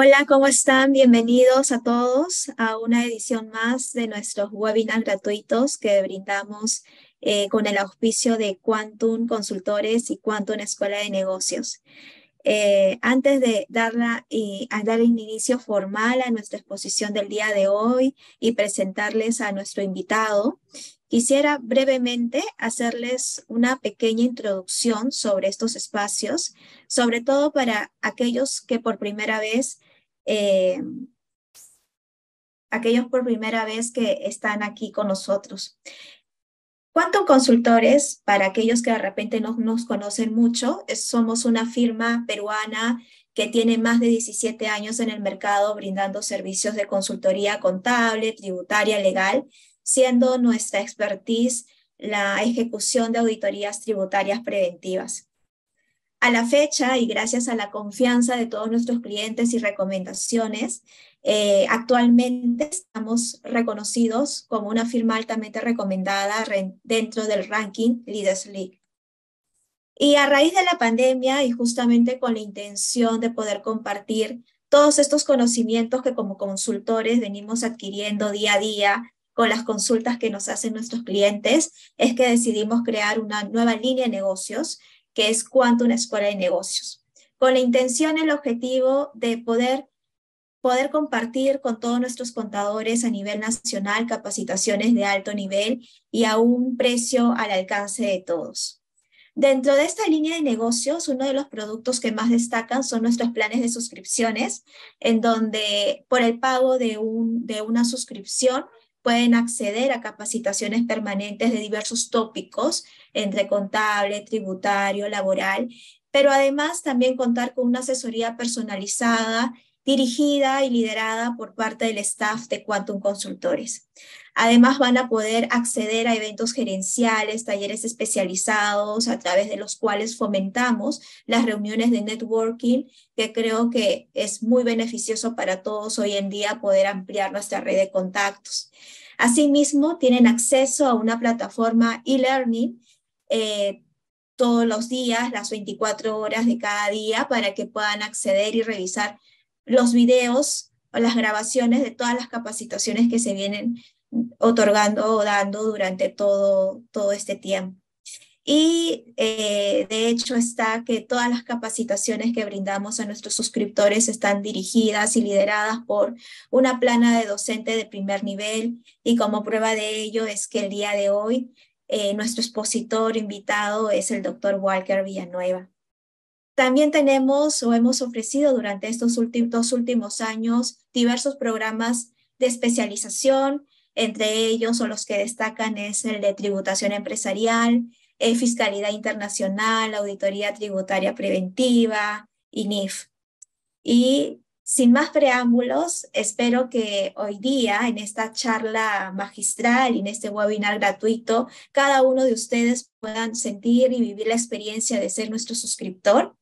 Hola, ¿cómo están? Bienvenidos a todos a una edición más de nuestros webinars gratuitos que brindamos eh, con el auspicio de Quantum Consultores y Quantum Escuela de Negocios. Eh, antes de darla y dar un inicio formal a nuestra exposición del día de hoy y presentarles a nuestro invitado, quisiera brevemente hacerles una pequeña introducción sobre estos espacios, sobre todo para aquellos que por primera vez, eh, aquellos por primera vez que están aquí con nosotros. Quantum Consultores, para aquellos que de repente no nos conocen mucho, somos una firma peruana que tiene más de 17 años en el mercado brindando servicios de consultoría contable, tributaria, legal, siendo nuestra expertise la ejecución de auditorías tributarias preventivas. A la fecha, y gracias a la confianza de todos nuestros clientes y recomendaciones, eh, actualmente estamos reconocidos como una firma altamente recomendada dentro del ranking Leaders League. Y a raíz de la pandemia y justamente con la intención de poder compartir todos estos conocimientos que como consultores venimos adquiriendo día a día con las consultas que nos hacen nuestros clientes, es que decidimos crear una nueva línea de negocios que es Quantum Escuela de Negocios, con la intención, el objetivo de poder poder compartir con todos nuestros contadores a nivel nacional capacitaciones de alto nivel y a un precio al alcance de todos. Dentro de esta línea de negocios, uno de los productos que más destacan son nuestros planes de suscripciones, en donde por el pago de, un, de una suscripción pueden acceder a capacitaciones permanentes de diversos tópicos, entre contable, tributario, laboral, pero además también contar con una asesoría personalizada dirigida y liderada por parte del staff de Quantum Consultores. Además, van a poder acceder a eventos gerenciales, talleres especializados, a través de los cuales fomentamos las reuniones de networking, que creo que es muy beneficioso para todos hoy en día poder ampliar nuestra red de contactos. Asimismo, tienen acceso a una plataforma e-learning eh, todos los días, las 24 horas de cada día, para que puedan acceder y revisar los videos o las grabaciones de todas las capacitaciones que se vienen otorgando o dando durante todo, todo este tiempo. Y eh, de hecho está que todas las capacitaciones que brindamos a nuestros suscriptores están dirigidas y lideradas por una plana de docente de primer nivel. Y como prueba de ello es que el día de hoy eh, nuestro expositor invitado es el doctor Walker Villanueva. También tenemos o hemos ofrecido durante estos últimos, dos últimos años diversos programas de especialización, entre ellos o los que destacan es el de tributación empresarial, eh, fiscalidad internacional, auditoría tributaria preventiva, INIF. Y sin más preámbulos, espero que hoy día, en esta charla magistral y en este webinar gratuito, cada uno de ustedes puedan sentir y vivir la experiencia de ser nuestro suscriptor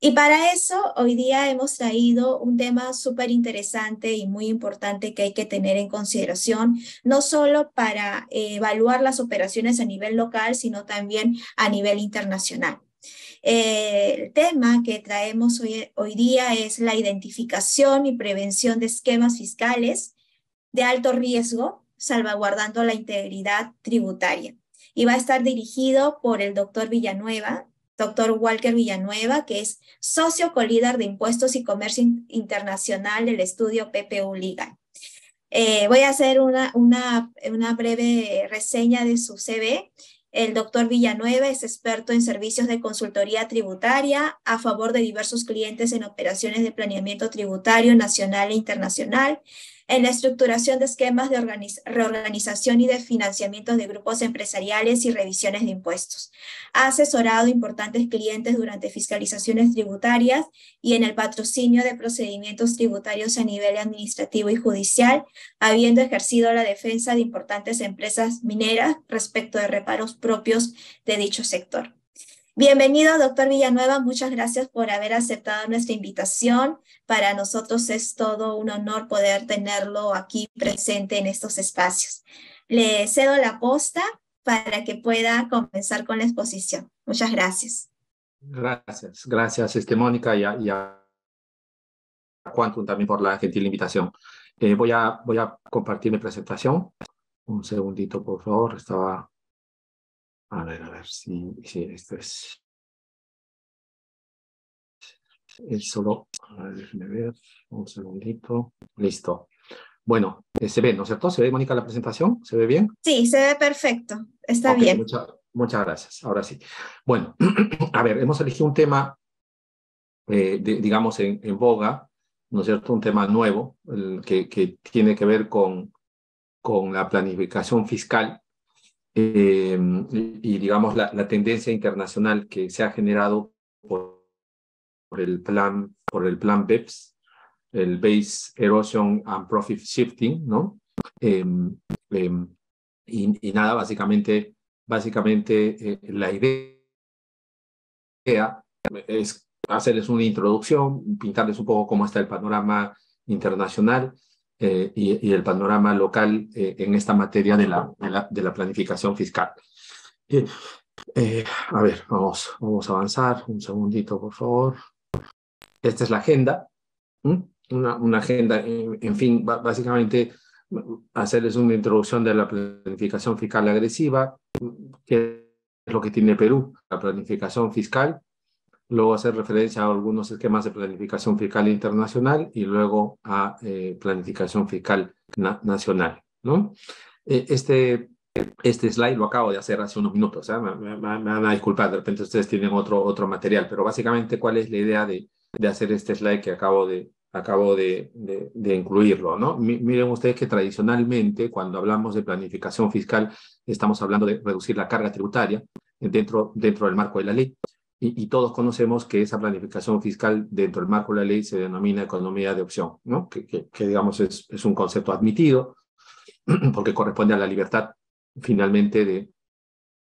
y para eso, hoy día hemos traído un tema súper interesante y muy importante que hay que tener en consideración, no solo para evaluar las operaciones a nivel local, sino también a nivel internacional. Eh, el tema que traemos hoy, hoy día es la identificación y prevención de esquemas fiscales de alto riesgo, salvaguardando la integridad tributaria. Y va a estar dirigido por el doctor Villanueva, doctor Walker Villanueva, que es socio colíder de impuestos y comercio internacional del estudio PPU Legal. Eh, voy a hacer una, una, una breve reseña de su CV. El doctor Villanueva es experto en servicios de consultoría tributaria a favor de diversos clientes en operaciones de planeamiento tributario nacional e internacional en la estructuración de esquemas de reorganización y de financiamiento de grupos empresariales y revisiones de impuestos. Ha asesorado importantes clientes durante fiscalizaciones tributarias y en el patrocinio de procedimientos tributarios a nivel administrativo y judicial, habiendo ejercido la defensa de importantes empresas mineras respecto de reparos propios de dicho sector. Bienvenido, doctor Villanueva. Muchas gracias por haber aceptado nuestra invitación. Para nosotros es todo un honor poder tenerlo aquí presente en estos espacios. Le cedo la posta para que pueda comenzar con la exposición. Muchas gracias. Gracias, gracias, este, Mónica, y Quantum también por la gentil invitación. Eh, voy, a, voy a compartir mi presentación. Un segundito, por favor. Estaba... A ver, a ver si, si esto es... Es solo... A ver, déjenme ver. Un segundito. Listo. Bueno, eh, se ve, ¿no es cierto? ¿Se ve, Mónica, la presentación? ¿Se ve bien? Sí, se ve perfecto. Está bien. muchas gracias. Ahora sí. Bueno, a ver, hemos elegido un tema, eh, digamos, en, en boga, ¿no es cierto? Un tema nuevo que, que, tiene que ver con, con la planificación fiscal eh, y, digamos, la, tendencia internacional que se ha generado por, el plan, por el plan BEPS, el Base Erosion and Profit Shifting, ¿no? Em, em, y, y, nada, básicamente, básicamente eh, la idea es hacerles una introducción, pintarles un poco cómo está el panorama internacional eh, y, el panorama local eh, en esta materia de la, de la, planificación fiscal. Eh, a ver, vamos, vamos a avanzar. Un segundito, por favor. Esta es la agenda. Una, una, agenda, en, fin, básicamente hacerles una introducción de la planificación fiscal agresiva, qué es lo que tiene Perú, la planificación fiscal, luego hacer referencia a algunos esquemas de planificación fiscal internacional y luego a eh, planificación fiscal nacional. ¿no? Eh, este, este slide lo acabo de hacer hace unos minutos, ¿eh? me, van a disculpar, de repente ustedes tienen otro, otro material, pero básicamente cuál es la idea de, de hacer este slide que acabo de, acabo de, de, incluirlo. ¿no? miren ustedes que tradicionalmente cuando hablamos de planificación fiscal estamos hablando de reducir la carga tributaria dentro, dentro del marco de la ley y, todos conocemos que esa planificación fiscal dentro del marco de la ley se denomina economía de opción, ¿no? que, que, digamos es, es, un concepto admitido porque corresponde a la libertad finalmente de,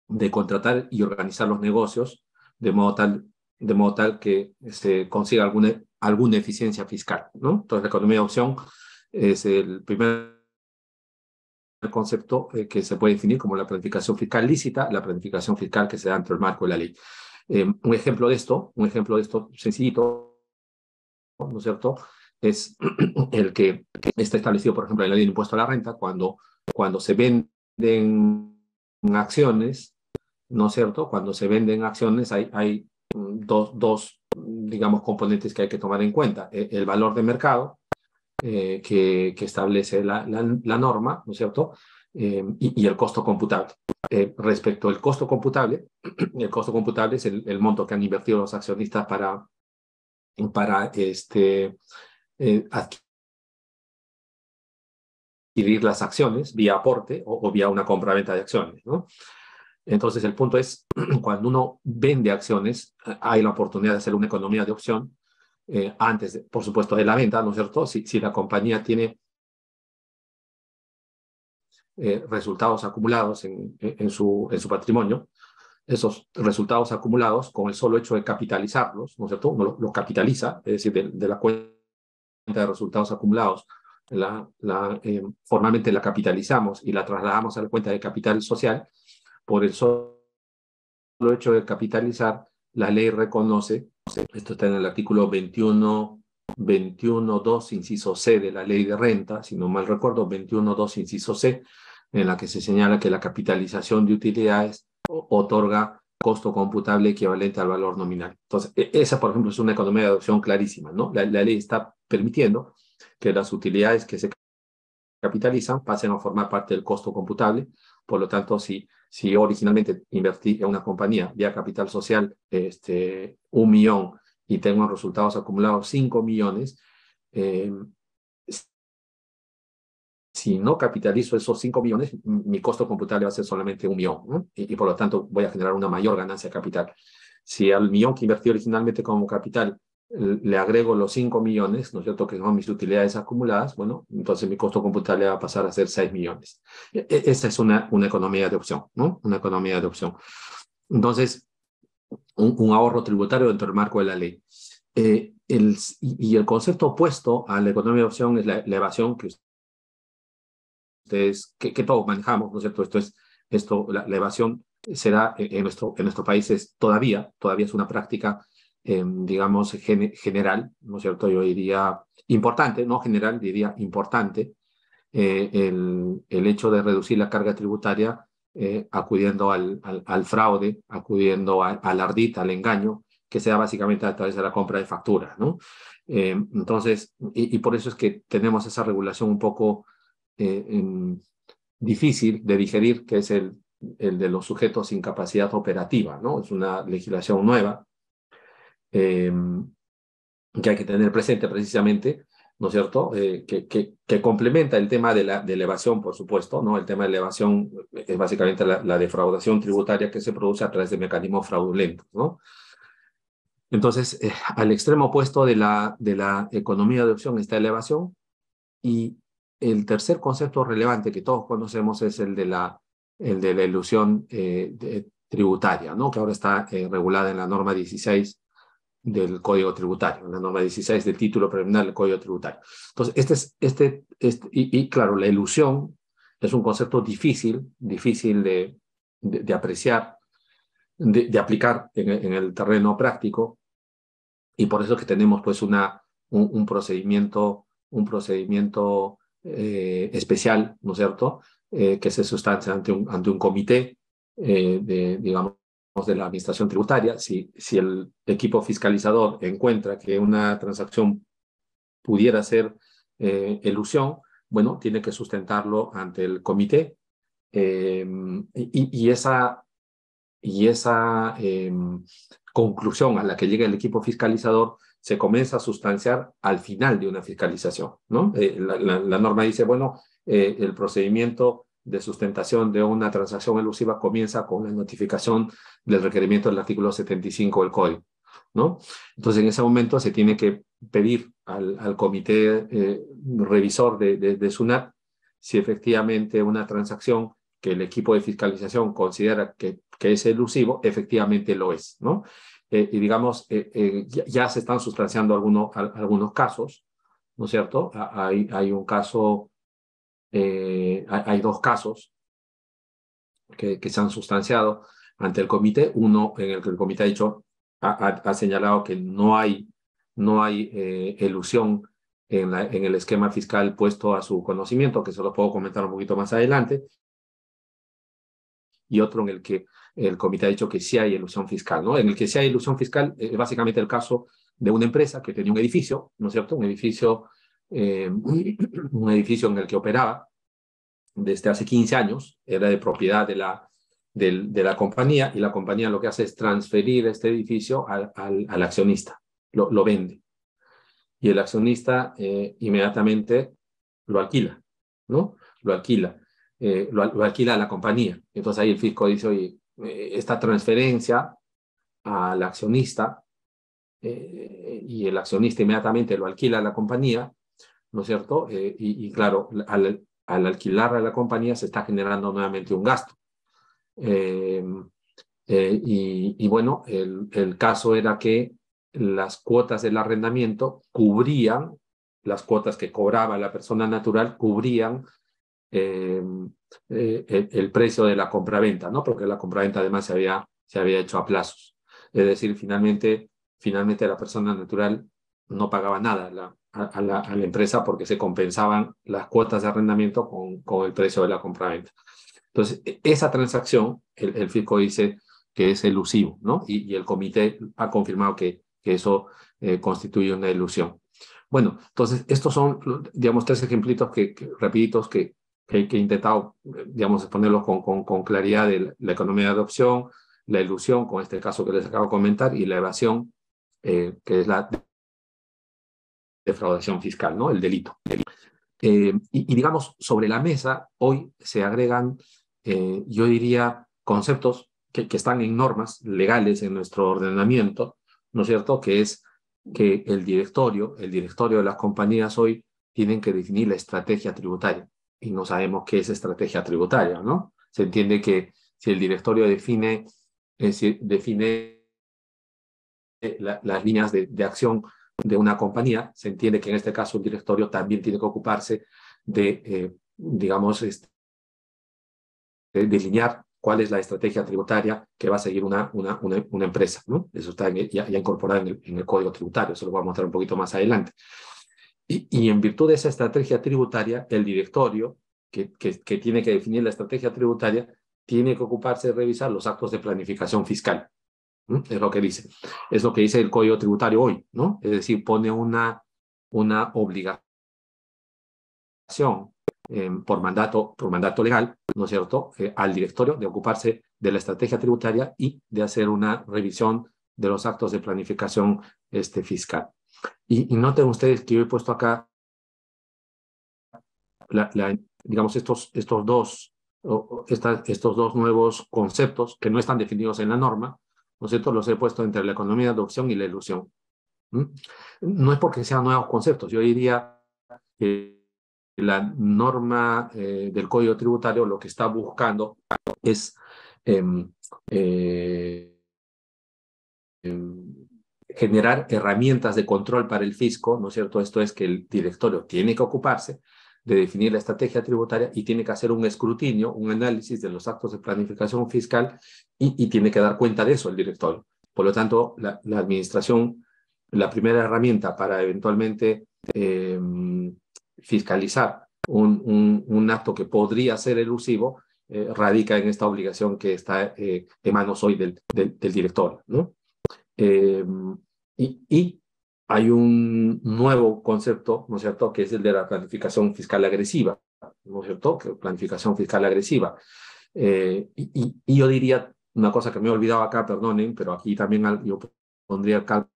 de contratar y organizar los negocios de modo tal, de modo tal que se consiga alguna, alguna eficiencia fiscal. ¿no? Entonces la economía de opción es el primer concepto eh, que se puede definir como la planificación fiscal lícita, la planificación fiscal que se da dentro del marco de la ley. Eh, un ejemplo de esto, un ejemplo de esto sencillito, ¿no es cierto? Es el que está establecido, por ejemplo, en la ley de impuesto a la renta, cuando, cuando se venden acciones, ¿no es cierto? Cuando se venden acciones hay, hay dos, dos, digamos, componentes que hay que tomar en cuenta. E, el valor de mercado, eh, que, que, establece la, la, norma, ¿no es cierto? Eh, y, y, el costo computable. Eh, respecto al costo computable, el costo computable es el, monto que han invertido los accionistas para, para este, eh, adquirir las acciones vía aporte o, vía una compra-venta de acciones. ¿no? Entonces, el punto es, cuando uno vende acciones, hay la oportunidad de hacer una economía de opción eh, antes, por supuesto, de la venta, ¿no es cierto? Si, si la compañía tiene eh, resultados acumulados en, en, su, en su patrimonio, esos resultados acumulados, con el solo hecho de capitalizarlos, ¿no es cierto? Uno los capitaliza, es decir, de, la cuenta de resultados acumulados, la, la, eh, formalmente la capitalizamos y la trasladamos a la cuenta de capital social, por el solo hecho de capitalizar, la ley reconoce, esto está en el artículo 21, 21.2, inciso C de la ley de renta, si no mal recuerdo, 21.2, inciso C, en la que se señala que la capitalización de utilidades otorga costo computable equivalente al valor nominal. Entonces, e, esa, por ejemplo, es una economía de adopción clarísima, ¿no? La, ley está permitiendo que las utilidades que se capitalizan pasen a formar parte del costo computable. Por lo tanto, si, si originalmente invertí en una compañía vía capital social este, un millón y tengo resultados acumulados cinco millones, eh, si no capitalizo esos 5 millones, mi costo computable va a ser solamente un millón, y, por lo tanto voy a generar una mayor ganancia capital. Si al millón que invertí originalmente como capital le agrego los 5 millones, ¿no es cierto?, que son mis utilidades acumuladas, bueno, entonces mi costo computable va a pasar a ser 6 millones. E, e, esa es una, una economía de opción, ¿no? Una economía de opción. Entonces, un, ahorro tributario dentro del marco de la ley. Eh, el, y, el concepto opuesto a la economía de opción es la, la evasión que que, que, todos manejamos, ¿no es cierto? Esto es, esto, la, evasión será en nuestro, en nuestro país es todavía, todavía es una práctica digamos, general, ¿no es cierto? Yo diría importante, no general, diría importante, eh, el, el, hecho de reducir la carga tributaria eh, acudiendo al, al, fraude, acudiendo al ardid, al engaño, que sea básicamente a través de la compra de facturas, ¿no? Eh, entonces, y, por eso es que tenemos esa regulación un poco difícil de digerir, que es el, el de los sujetos sin capacidad operativa, ¿no? Es una legislación nueva que hay que tener presente precisamente ¿no es cierto? Eh, que, que, que, complementa el tema de la de elevación, por supuesto, ¿no? El tema de elevación es básicamente la, defraudación tributaria que se produce a través de mecanismos fraudulentos, ¿no? Entonces, eh, al extremo opuesto de la, de la economía de opción está elevación y el tercer concepto relevante que todos conocemos es el de la, el de la ilusión eh, tributaria, ¿no? que ahora está regulada en la norma 16 del Código Tributario, la norma 16 del título preliminar del Código Tributario. Entonces, este es, este, este y, claro, la ilusión es un concepto difícil, difícil de, de, apreciar, de, aplicar en, en, el terreno práctico, y por eso es que tenemos pues una, un, procedimiento, un procedimiento eh, especial, ¿no es cierto?, eh, que se sustancia ante un, ante un comité eh, de, digamos, de la administración tributaria, si, si el equipo fiscalizador encuentra que una transacción pudiera ser elusión, bueno, tiene que sustentarlo ante el comité em, y, esa, y esa em, conclusión a la que llega el equipo fiscalizador se comienza a sustanciar al final de una fiscalización. ¿no? Eh, la, norma dice, bueno, eh, el procedimiento de sustentación de una transacción elusiva comienza con la notificación del requerimiento del artículo 75 del código. ¿no? Entonces, en ese momento se tiene que pedir al, al comité eh, revisor de, de, SUNAT si efectivamente una transacción que el equipo de fiscalización considera que, que es elusivo, efectivamente lo es. ¿no? Eh, y digamos, eh, ya, se están sustanciando algunos, algunos casos, ¿no es cierto? Hay, hay un caso eh, hay dos casos que, que, se han sustanciado ante el comité, uno en el que el comité ha dicho, ha, señalado que no hay, no hay eh, elusión en, la, en el esquema fiscal puesto a su conocimiento, que se lo puedo comentar un poquito más adelante, y otro en el que el comité ha dicho que sí hay ilusión fiscal, ¿no? En el que sí hay ilusión fiscal es básicamente el caso de una empresa que tenía un edificio, ¿no es cierto? Un edificio eh, un edificio en el que operaba desde hace 15 años, era de propiedad de la, de, la compañía y la compañía lo que hace es transferir este edificio al, al, accionista, lo, lo, vende. Y el accionista eh, inmediatamente lo alquila, ¿no? Lo alquila, eh, lo, alquila a la compañía. Entonces ahí el fisco dice, oye, esta transferencia al accionista y el accionista inmediatamente lo alquila a la compañía, ¿no es cierto? Eh, y, claro, al, al, alquilar a la compañía se está generando nuevamente un gasto. Eh, eh, y, bueno, el, caso era que las cuotas del arrendamiento cubrían, las cuotas que cobraba la persona natural cubrían el, el, precio de la compraventa, ¿no? Porque la compraventa además se había, se había hecho a plazos. Es decir, finalmente, finalmente la persona natural no pagaba nada. La, a, la, a, la, empresa porque se compensaban las cuotas de arrendamiento con, con el precio de la compraventa. Entonces, e, esa transacción, el, el fisco dice que es elusivo, ¿no? Y, y el comité ha confirmado que, que eso eh, constituye una ilusión. Bueno, entonces, estos son, digamos, tres ejemplitos que, que rapiditos que, que, que, he intentado, digamos, exponerlos con, claridad de la, economía de adopción, la ilusión, con este caso que les acabo de comentar, y la evasión, eh, que es la defraudación fiscal, ¿no? El delito. Eh, y, digamos, sobre la mesa hoy se agregan, eh, yo diría, conceptos que, que, están en normas legales en nuestro ordenamiento, ¿no es cierto? Que es que el directorio, el directorio de las compañías hoy tienen que definir la estrategia tributaria y no sabemos qué es estrategia tributaria, ¿no? Se entiende que si el directorio define, eh, define las líneas de, de acción de una compañía, se entiende que en este caso el directorio también tiene que ocuparse de, eh, digamos, este, de delinear cuál es la estrategia tributaria que va a seguir una, una, una, empresa. ¿no? Eso está ya, incorporado en el, en el, código tributario, eso lo voy a mostrar un poquito más adelante. Y, en virtud de esa estrategia tributaria, el directorio, que, tiene que definir la estrategia tributaria, tiene que ocuparse de revisar los actos de planificación fiscal. Es lo que dice. Es lo que dice el Código Tributario hoy, ¿no? Es decir, pone una, una obligación em, por, mandato, por mandato legal, ¿no es cierto?, eh, al directorio de ocuparse de la estrategia tributaria y de hacer una revisión de los actos de planificación este, fiscal. Y, y noten ustedes que yo he puesto acá, la, digamos, estos, estos, dos, estos dos nuevos conceptos que no están definidos en la norma, ¿no? Los he puesto entre la economía de adopción y la ilusión. No es porque sean nuevos conceptos, yo diría que la norma eh, del Código Tributario lo que está buscando es em, eh, em, generar herramientas de control para el fisco, ¿no es cierto? Esto es que el directorio tiene que ocuparse de definir la estrategia tributaria y tiene que hacer un escrutinio, un análisis de los actos de planificación fiscal y, tiene que dar cuenta de eso el directorio. Por lo tanto, la, administración, la primera herramienta para eventualmente em, fiscalizar un, acto que podría ser elusivo eh, radica en esta obligación que está eh, en manos hoy del, del, directorio. ¿no? Em, y, y hay un nuevo concepto, ¿no es cierto?, que es el de la planificación fiscal agresiva, ¿no es cierto?, que planificación fiscal agresiva. Eh, y, y, yo diría una cosa que me he olvidado acá, perdonen, pero aquí también yo pondría acá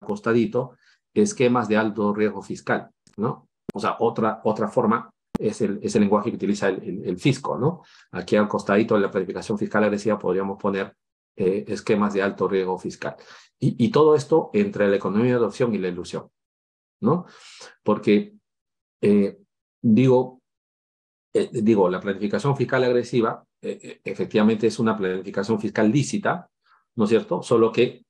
costadito, esquemas de alto riesgo fiscal, ¿no? O sea, otra, otra forma es el, es el lenguaje que utiliza el, el, fisco, ¿no? Aquí al costadito de la planificación fiscal agresiva podríamos poner eh, esquemas de alto riesgo fiscal. Y, todo esto entre la economía de adopción y la ilusión, ¿no? Porque, eh, digo, eh, digo, la planificación fiscal agresiva efectivamente es una planificación fiscal lícita, ¿no es cierto? Solo que,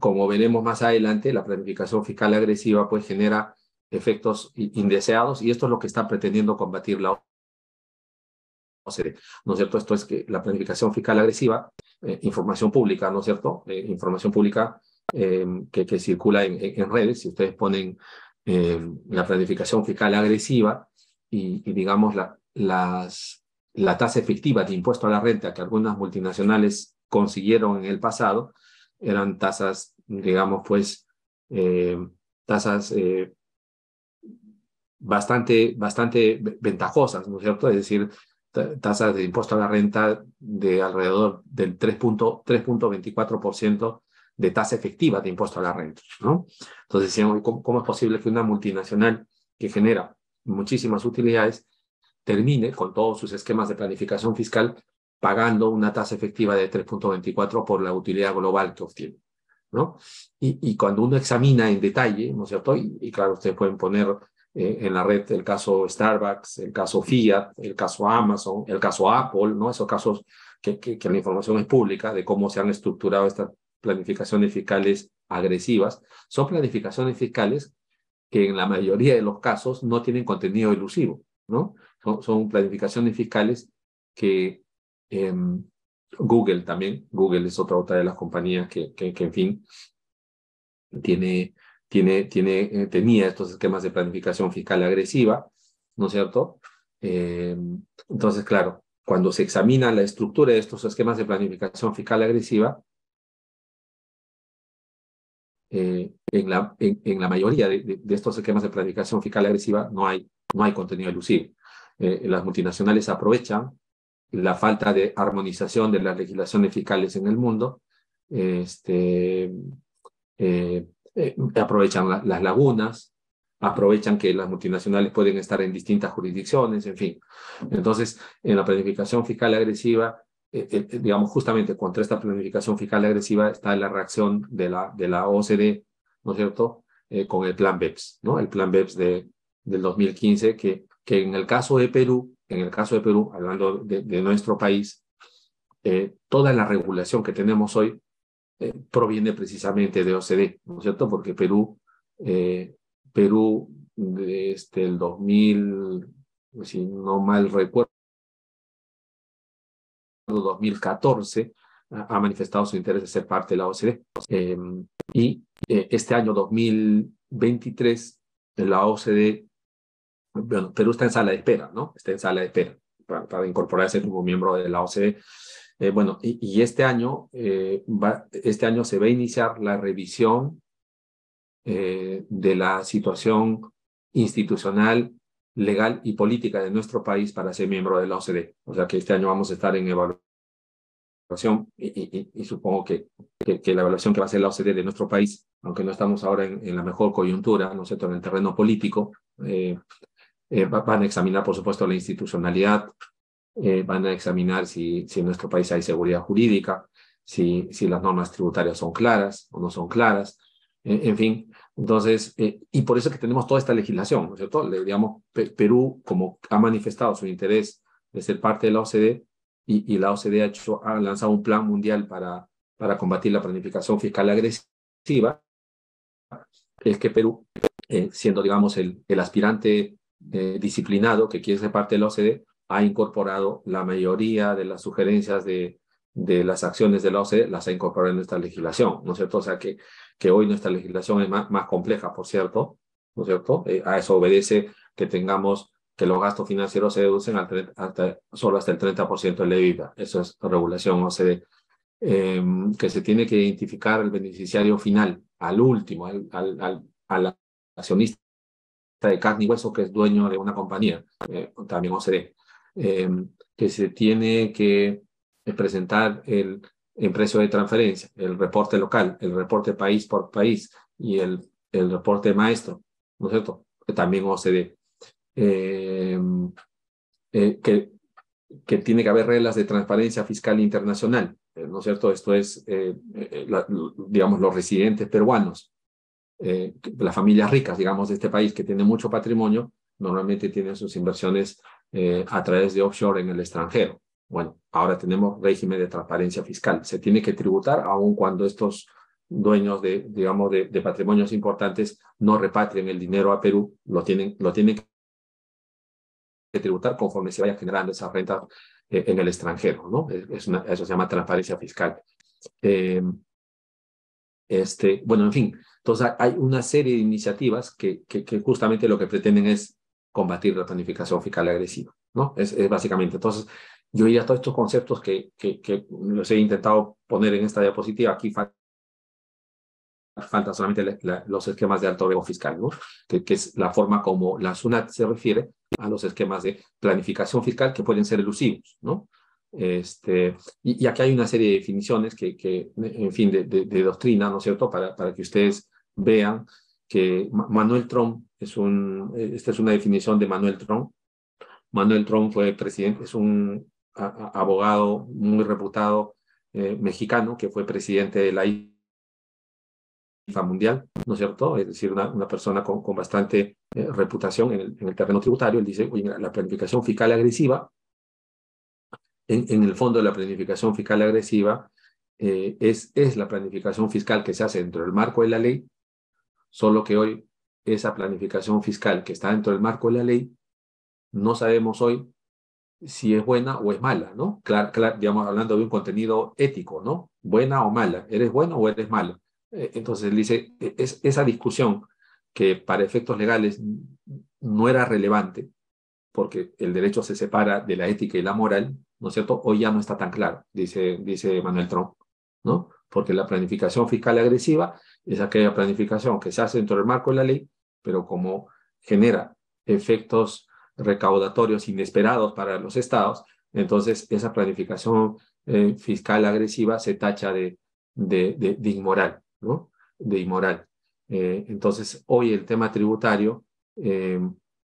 como veremos más adelante, la planificación fiscal agresiva pues genera efectos indeseados y esto es lo que está pretendiendo combatir la ¿no es cierto? Esto es que la planificación fiscal agresiva, eh, información pública, ¿no es cierto? Eh, información pública em, que, que, circula en, en, redes, si ustedes ponen em, la planificación fiscal agresiva y, digamos la, las, la tasa efectiva de impuesto a la renta que algunas multinacionales consiguieron en el pasado, eran tasas, digamos, pues, em, tasas eh, bastante, bastante ventajosas, ¿no es cierto? Es decir, tasas de impuesto a la renta de alrededor del 3.24% de tasa efectiva de impuesto a la renta. ¿no? Entonces decíamos, ¿cómo, es posible que una multinacional que genera muchísimas utilidades termine con todos sus esquemas de planificación fiscal pagando una tasa efectiva de 3.24 por la utilidad global que obtiene? ¿no? Y, y, cuando uno examina en detalle, ¿no es cierto? Y, y claro, ustedes pueden poner eh, en la red el caso Starbucks, el caso Fiat, el caso Amazon, el caso Apple, ¿no? Esos casos que, que, la información es pública de cómo se han estructurado estas planificaciones fiscales agresivas, son planificaciones fiscales que en la mayoría de los casos no tienen contenido elusivo, ¿no? Son, planificaciones fiscales que eh, Google también, Google es otra, otra de las compañías que, que, que en fin, tiene tiene, tiene, eh, tenía estos esquemas de planificación fiscal agresiva, ¿no es cierto? Eh, entonces, claro, cuando se examina la estructura de estos esquemas de planificación fiscal agresiva, eh, en, la, en, la mayoría de, estos esquemas de planificación fiscal agresiva no hay, no hay contenido elusivo. las multinacionales aprovechan la falta de armonización de las legislaciones fiscales en el mundo este, eh, aprovechan las lagunas, aprovechan que las multinacionales pueden estar en distintas jurisdicciones, en fin. Entonces, en la planificación fiscal agresiva, eh, eh, digamos, justamente contra esta planificación fiscal agresiva está la reacción de la, de la OCDE, ¿no es cierto?, con el plan BEPS, ¿no? El plan BEPS de, del 2015, que, que en el caso de Perú, en el caso de Perú, hablando de nuestro país, toda la regulación que tenemos hoy eh, proviene precisamente de OCDE, ¿no es cierto? Porque Perú, eh, Perú desde el 2000, si no mal recuerdo, año 2014 ha manifestado su interés de ser parte de la OCDE. Em, y eh, este año 2023, la OCDE, bueno, Perú está en sala de espera, ¿no? Está en sala de espera para, incorporarse como miembro de la OCDE. Eh, bueno, y, este año, eh, va, este año se va a iniciar la revisión de la situación institucional, legal y política de nuestro país para ser miembro de la OCDE. O sea que este año vamos a estar en evaluación y, supongo que, que, la evaluación que va a hacer la OCDE de nuestro país, aunque no estamos ahora en, la mejor coyuntura, ¿no es en el terreno político, eh, eh, van a examinar, por supuesto, la institucionalidad, eh, van a examinar si, si en nuestro país hay seguridad jurídica, si, si las normas tributarias son claras o no son claras, en fin. Entonces, y por eso que tenemos toda esta legislación, ¿no es cierto? Le, digamos, Perú, como ha manifestado su interés de ser parte de la OCDE, y, la OCDE ha, hecho, ha, lanzado un plan mundial para, para combatir la planificación fiscal agresiva, es que Perú, eh, siendo, digamos, el, el aspirante eh, disciplinado que quiere ser parte de la OCDE, ha incorporado la mayoría de las sugerencias de, de las acciones de la OCDE, las ha incorporado en nuestra legislación, ¿no es cierto? O sea, que, que hoy nuestra legislación es más, más compleja, por cierto, ¿no es cierto? Eh, a eso obedece que tengamos que los gastos financieros se deducen al hasta, solo hasta el 30% de la vida. Eso es regulación OCDE. Eh, que se tiene que identificar el beneficiario final, al último, al, al, al, accionista de carne y hueso que es dueño de una compañía, eh, también OCDE, eh, que se tiene que presentar el, el precio de transferencia, el reporte local, el reporte país por país y el, el reporte maestro, ¿no es cierto? También OCDE. Eh, eh, que, que tiene que haber reglas de transparencia fiscal internacional, eh, ¿no es cierto? Esto es, digamos, los residentes peruanos, las familias ricas, digamos, de este país que tienen mucho patrimonio, normalmente tienen sus inversiones a través de offshore en el extranjero. Bueno, ahora tenemos régimen de transparencia fiscal. Se tiene que tributar aun cuando estos dueños de, digamos, de, de patrimonios importantes no repatrien el dinero a Perú, lo tienen, lo tienen que tributar conforme se vaya generando esa renta eh, en el extranjero, ¿no? Es una, eso se llama transparencia fiscal. Eh, este, bueno, en fin, entonces hay una serie de iniciativas que, que, que, justamente lo que pretenden es combatir la planificación fiscal agresiva, ¿no? Es, es básicamente, entonces, yo a todos estos conceptos que, que, que los he intentado poner en esta diapositiva, aquí falta solamente los esquemas de alto riesgo fiscal, ¿no? Que, que, es la forma como la SUNAT se refiere a los esquemas de planificación fiscal que pueden ser elusivos, ¿no? Este, y, aquí hay una serie de definiciones que, en fin, de, de, doctrina, ¿no es cierto?, para, para que ustedes vean que Manuel Trump es un, esta es una definición de Manuel Trump. Manuel Trump fue presidente, es un abogado muy reputado eh, mexicano que fue presidente de la mundial, ¿no es cierto? Es decir, una, una persona con, con bastante eh, reputación en el, en el, terreno tributario. Él dice, oye, la planificación fiscal agresiva, en, en el fondo de la planificación fiscal agresiva, eh, es, es la planificación fiscal que se hace dentro del marco de la ley, solo que hoy esa planificación fiscal que está dentro del marco de la ley, no sabemos hoy si es buena o es mala, ¿no? Claro, claro, digamos, hablando de un contenido ético, ¿no? Buena o mala, ¿eres bueno o eres malo? Eh, entonces dice, e, es, esa discusión que para efectos legales no era relevante, porque el derecho se separa de la ética y la moral, ¿no es cierto? Hoy ya no está tan claro, dice, dice Manuel Trump, ¿no? Porque la planificación fiscal agresiva es aquella planificación que se hace dentro del marco de la ley, pero como genera efectos recaudatorios inesperados para los estados, entonces esa planificación eh, fiscal agresiva se tacha de, de, de, de inmoral. ¿no? de inmoral. Eh, entonces, hoy el tema tributario eh,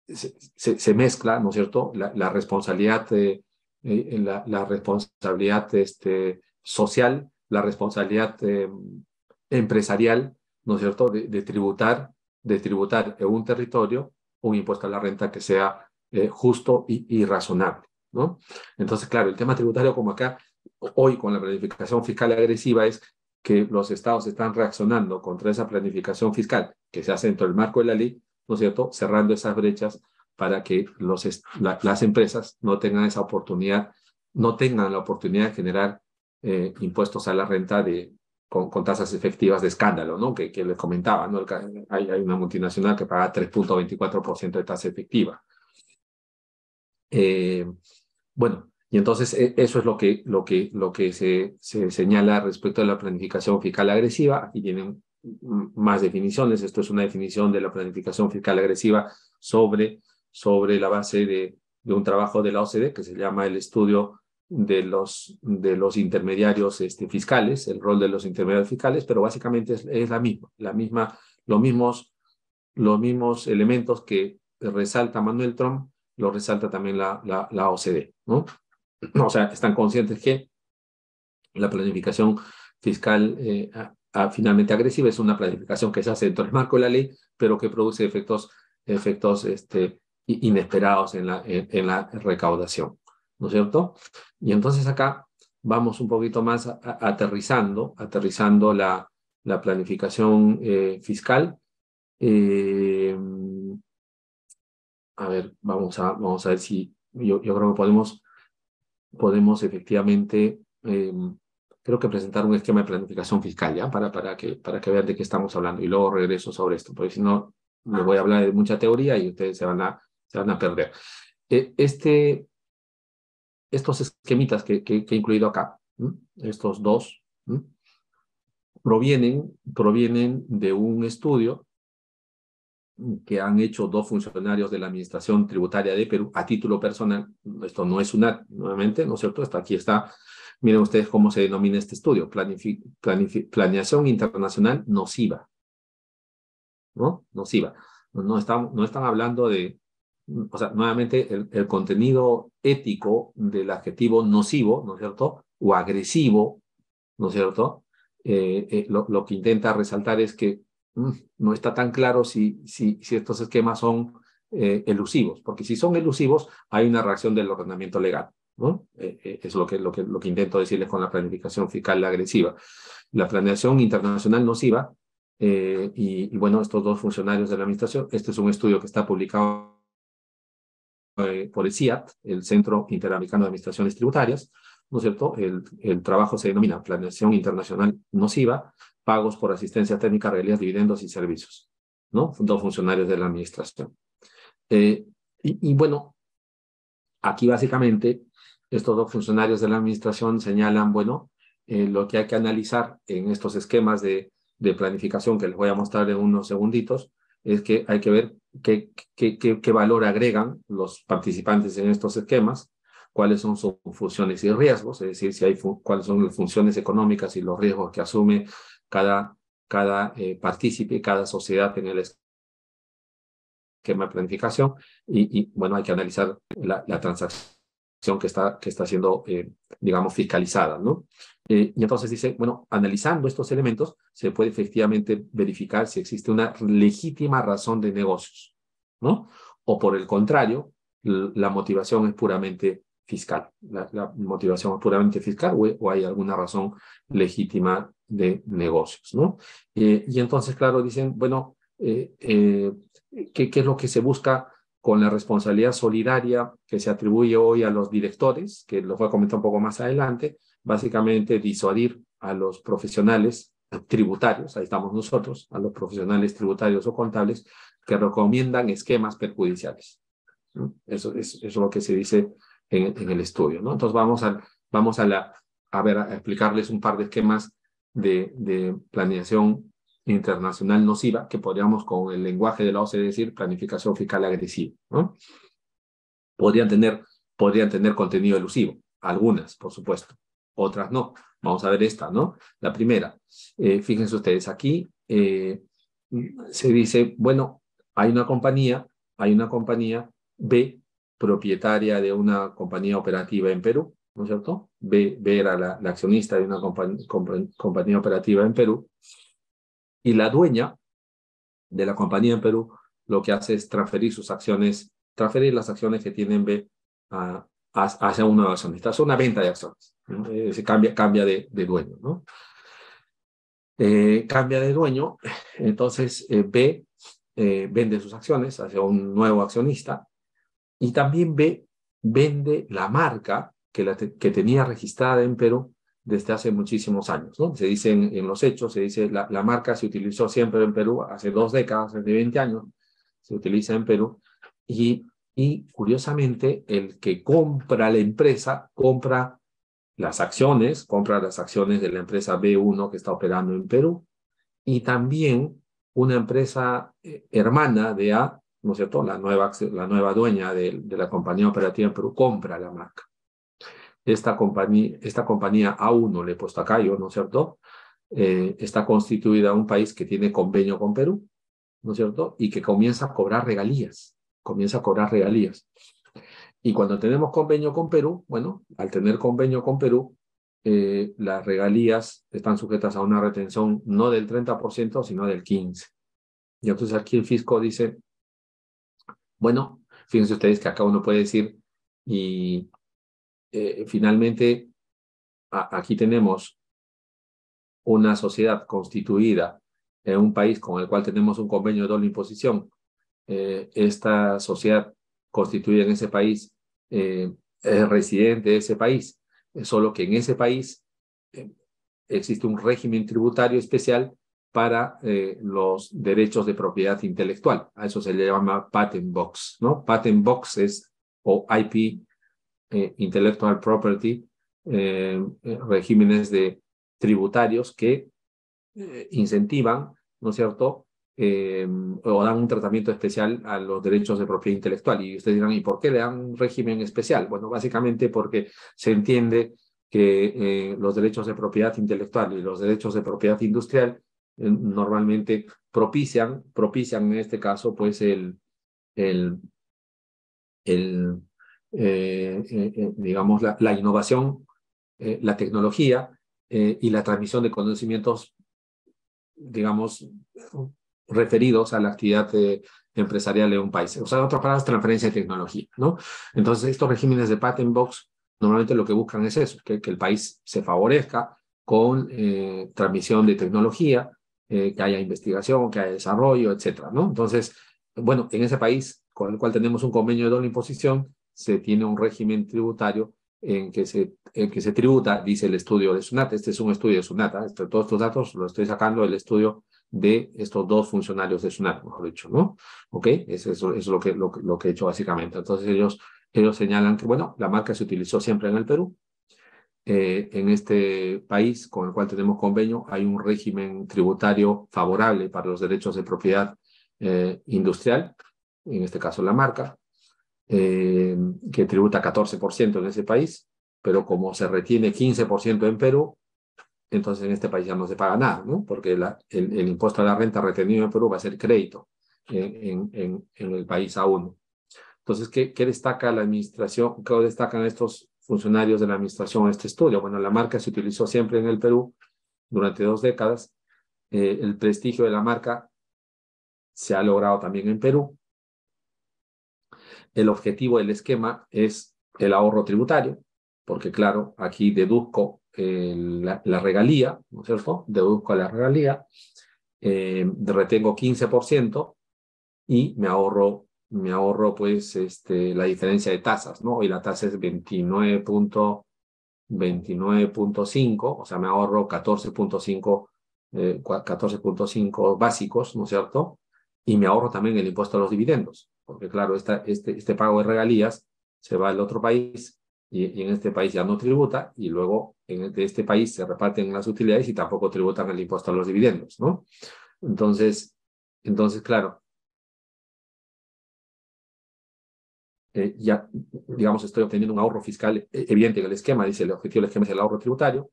se, mezcla, ¿no es cierto?, la, responsabilidad, la, responsabilidad este, social, la responsabilidad empresarial, ¿no es cierto?, de, tributar, de tributar en un territorio un impuesto a la renta que sea justo y, razonable, ¿no? Entonces, claro, el tema tributario como acá, hoy con la planificación fiscal agresiva es que los estados están reaccionando contra esa planificación fiscal que se hace dentro del marco de la ley, ¿no es cierto?, cerrando esas brechas para que las empresas no tengan esa oportunidad no tengan la oportunidad de generar eh, impuestos a la renta de, con, con, tasas efectivas de escándalo, ¿no? Que, que les comentaba, ¿no? Hay, hay una multinacional que paga 3.24% de tasa efectiva. Eh, bueno, y entonces e, eso es lo que, lo que, lo que se, se señala respecto a la planificación fiscal agresiva. Aquí tienen más definiciones. Esto es una definición de la planificación fiscal agresiva sobre, sobre la base de, de un trabajo de la OCDE que se llama el estudio de los, de los intermediarios este, fiscales, el rol de los intermediarios fiscales, pero básicamente es, la misma, la misma, los mismos, los mismos elementos que resalta Manuel Trump, lo resalta también la, la, la OCDE, ¿no? O sea, están conscientes que la planificación fiscal eh, finalmente agresiva es una planificación que se hace dentro del marco de la ley, pero que produce efectos, efectos este, inesperados en la, en, la recaudación, ¿no es cierto? Y entonces acá vamos un poquito más aterrizando, aterrizando la, la planificación eh, fiscal. Eh, a ver, vamos a, vamos a ver si yo, yo creo que podemos, podemos efectivamente, eh, creo que presentar un esquema de planificación fiscal, ¿ya? Para, para, que, para que vean de qué estamos hablando. Y luego regreso sobre esto, porque si no, me voy a hablar de mucha teoría y ustedes se van a, se van a perder. Eh, este, estos esquemitas que, que, he incluido acá, estos dos, provienen, provienen de un estudio que han hecho dos funcionarios de la Administración Tributaria de Perú a título personal. Esto no es una, nuevamente, ¿no es cierto? Hasta aquí está. Miren ustedes cómo se denomina este estudio. planeación internacional nociva. ¿No? Nociva. No están, no están hablando de, o sea, nuevamente el, el contenido ético del adjetivo nocivo, ¿no es cierto? O agresivo, ¿no es cierto? Eh, eh, lo, lo que intenta resaltar es que Mm, no está tan claro si, si, si estos esquemas son eh, elusivos, porque si son elusivos hay una reacción del ordenamiento legal. ¿no? Es lo que, lo, que, lo que intento decirles con la planificación fiscal agresiva. La planeación internacional nociva, y, y, bueno, estos dos funcionarios de la administración, este es un estudio que está publicado por el CIAT, el Centro Interamericano de Administraciones Tributarias, ¿no es cierto? El, el trabajo se denomina Planeación Internacional Nociva, pagos por asistencia técnica, regalías, dividendos y servicios, ¿no? Dos funcionarios de la administración. Eh, y, y, bueno, aquí básicamente estos dos funcionarios de la administración señalan, bueno, eh, lo que hay que analizar en estos esquemas de, de, planificación que les voy a mostrar en unos segunditos, es que hay que ver qué, qué, valor agregan los participantes en estos esquemas, cuáles son sus funciones y riesgos, es decir, si hay cuáles son las funciones económicas y los riesgos que asume cada, cada eh, partícipe, cada sociedad en el esquema de planificación. Y, y bueno, hay que analizar la, transacción que está, que está siendo, eh, digamos, fiscalizada, ¿no? Eh, y entonces dice, bueno, analizando estos elementos, se puede efectivamente verificar si existe una legítima razón de negocios, ¿no? O por el contrario, la motivación es puramente fiscal. La, la motivación es puramente fiscal o, o, hay alguna razón legítima de negocios, ¿no? Eh, y entonces, claro, dicen, bueno, eh, eh, ¿qué, ¿qué es lo que se busca con la responsabilidad solidaria que se atribuye hoy a los directores, que lo voy a comentar un poco más adelante, básicamente disuadir a los profesionales tributarios, ahí estamos nosotros, a los profesionales tributarios o contables que recomiendan esquemas perjudiciales. Eso, es, eso es lo que se dice en, el estudio. Entonces vamos a, vamos a, la, a ver, a explicarles un par de esquemas de, de planeación internacional nociva, que podríamos con el lenguaje de la OCDE decir planificación fiscal agresiva, ¿no? Podrían tener, podrían tener contenido elusivo, algunas, por supuesto, otras no. Vamos a ver esta, ¿no? La primera, eh, fíjense ustedes, aquí eh, se dice, bueno, hay una compañía, hay una compañía B propietaria de una compañía operativa en Perú, ¿no es cierto? B, era la, accionista de una compañía operativa en Perú, y la dueña de la compañía en Perú lo que hace es transferir sus acciones, transferir las acciones que tienen B hacia un nuevo accionista. Es una venta de acciones, se cambia, de, dueño, ¿no? Eh, cambia de dueño, entonces eh, B eh, vende sus acciones hacia un nuevo accionista y también ve, vende la marca que tenía registrada en Perú desde hace muchísimos años. ¿no? Se dice en, los hechos, se dice la, la marca se utilizó siempre en Perú hace dos décadas, hace 20 años, se utiliza en Perú. Y, y curiosamente, el que compra la empresa, compra las acciones, compra las acciones de la empresa B1 que está operando en Perú y también una empresa eh, hermana de A, ¿no es cierto? La nueva, la nueva dueña de, de la compañía operativa en Perú compra la marca esta compañía, esta compañía A1, le he puesto acá yo, ¿no es cierto? Eh, está constituida un país que tiene convenio con Perú, ¿no es cierto? Y que comienza a cobrar regalías, comienza a cobrar regalías. Y cuando tenemos convenio con Perú, bueno, al tener convenio con Perú, eh, las regalías están sujetas a una retención no del 30%, sino del 15%. Y entonces aquí el fisco dice, bueno, fíjense ustedes que acá uno puede decir, y eh, finalmente, aquí tenemos una sociedad constituida en un país con el cual tenemos un convenio de doble imposición. Eh, esta sociedad constituida en ese país eh, es residente de ese país, solo que en ese país existe un régimen tributario especial para los derechos de propiedad intelectual. A eso se le llama patent box, ¿no? Patent box es o IP eh, intellectual property, eh, eh, regímenes de tributarios que incentivan, ¿no es cierto?, o dan un tratamiento especial a los derechos de propiedad intelectual. Y ustedes dirán, ¿y por qué le dan un régimen especial? Bueno, básicamente porque se entiende que los derechos de propiedad intelectual y los derechos de propiedad industrial normalmente propician, propician en este caso, pues el, el, el eh, eh, eh, digamos, la, la innovación, la tecnología y la transmisión de conocimientos, digamos, referidos a la actividad empresarial de un país. O sea, en otras palabras, transferencia de tecnología, ¿no? Entonces, estos regímenes de patent box normalmente lo que buscan es eso, que, que el país se favorezca con transmisión de tecnología, que haya investigación, que haya desarrollo, etcétera, ¿no? Entonces, bueno, en ese país con el cual tenemos un convenio de doble imposición, se tiene un régimen tributario en que se, que se tributa, dice el estudio de SUNAT. Este es un estudio de SUNAT. ¿eh? Este, todos estos datos los estoy sacando del estudio de estos dos funcionarios de SUNAT, mejor dicho, ¿no? ¿Ok? Eso, eso, es lo que, lo, lo, que he hecho básicamente. Entonces ellos, ellos señalan que, bueno, la marca se utilizó siempre en el Perú. Eh, en este país con el cual tenemos convenio hay un régimen tributario favorable para los derechos de propiedad eh, industrial, en este caso la marca, eh, que tributa 14% en ese país, pero como se retiene 15% en Perú, entonces en este país ya no se paga nada, ¿no? Porque el, impuesto a la renta retenido en Perú va a ser crédito en, el país A1. Entonces, ¿qué, ¿qué, destaca la administración? ¿Qué destacan estos funcionarios de la administración en este estudio? Bueno, la marca se utilizó siempre en el Perú durante dos décadas. Eh, el prestigio de la marca se ha logrado también en Perú el objetivo del esquema es el ahorro tributario, porque claro, aquí deduzco la, regalía, ¿no es cierto? Deduzco la regalía, eh, retengo 15% y me ahorro, me ahorro pues este, la diferencia de tasas, ¿no? Y la tasa es 29.29.5, o sea, me ahorro 14.5 eh, 14.5 básicos, ¿no es cierto? Y me ahorro también el impuesto a los dividendos porque claro, este, este pago de regalías se va al otro país y, en este país ya no tributa y luego en este país se reparten las utilidades y tampoco tributan el impuesto a los dividendos, ¿no? Entonces, entonces claro, eh, ya, digamos, estoy obteniendo un ahorro fiscal eh, evidente en el esquema, dice el objetivo del esquema es el ahorro tributario,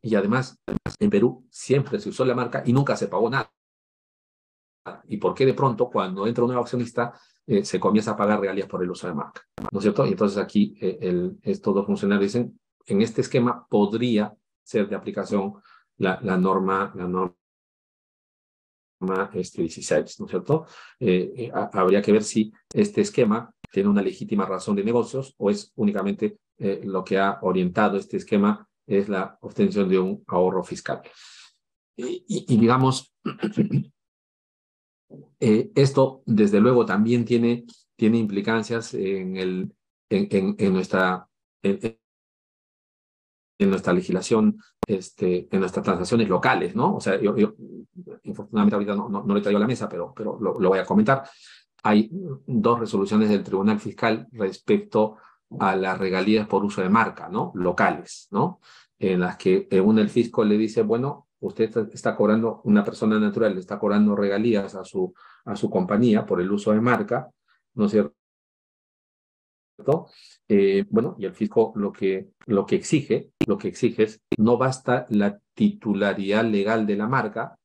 y además en Perú siempre se usó la marca y nunca se pagó nada. ¿Y por qué de pronto cuando entra un nuevo accionista eh, se comienza a pagar regalías por el uso de marca, ¿no es cierto? Y entonces aquí eh, el, estos dos funcionarios dicen, en este esquema podría ser de aplicación la, la norma, la norma este 16, ¿no es cierto? Eh, habría que ver si este esquema tiene una legítima razón de negocios o es únicamente lo que ha orientado este esquema es la obtención de un ahorro fiscal. Y, y, y digamos, Eh, esto, desde luego, también tiene, tiene implicancias en, el, en, en, nuestra, en, nuestra legislación, este, en nuestras transacciones locales, ¿no? O sea, yo, yo infortunadamente ahorita no, no, no, lo traigo a la mesa, pero, pero lo, voy a comentar. Hay dos resoluciones del Tribunal Fiscal respecto a las regalías por uso de marca, ¿no? Locales, ¿no? En las que en el fisco le dice, bueno, usted está cobrando, una persona natural está cobrando regalías a su, a su compañía por el uso de marca, ¿no es cierto? Eh, bueno, y el fisco lo que, lo que exige, lo que exige es, no basta la titularidad legal de la marca,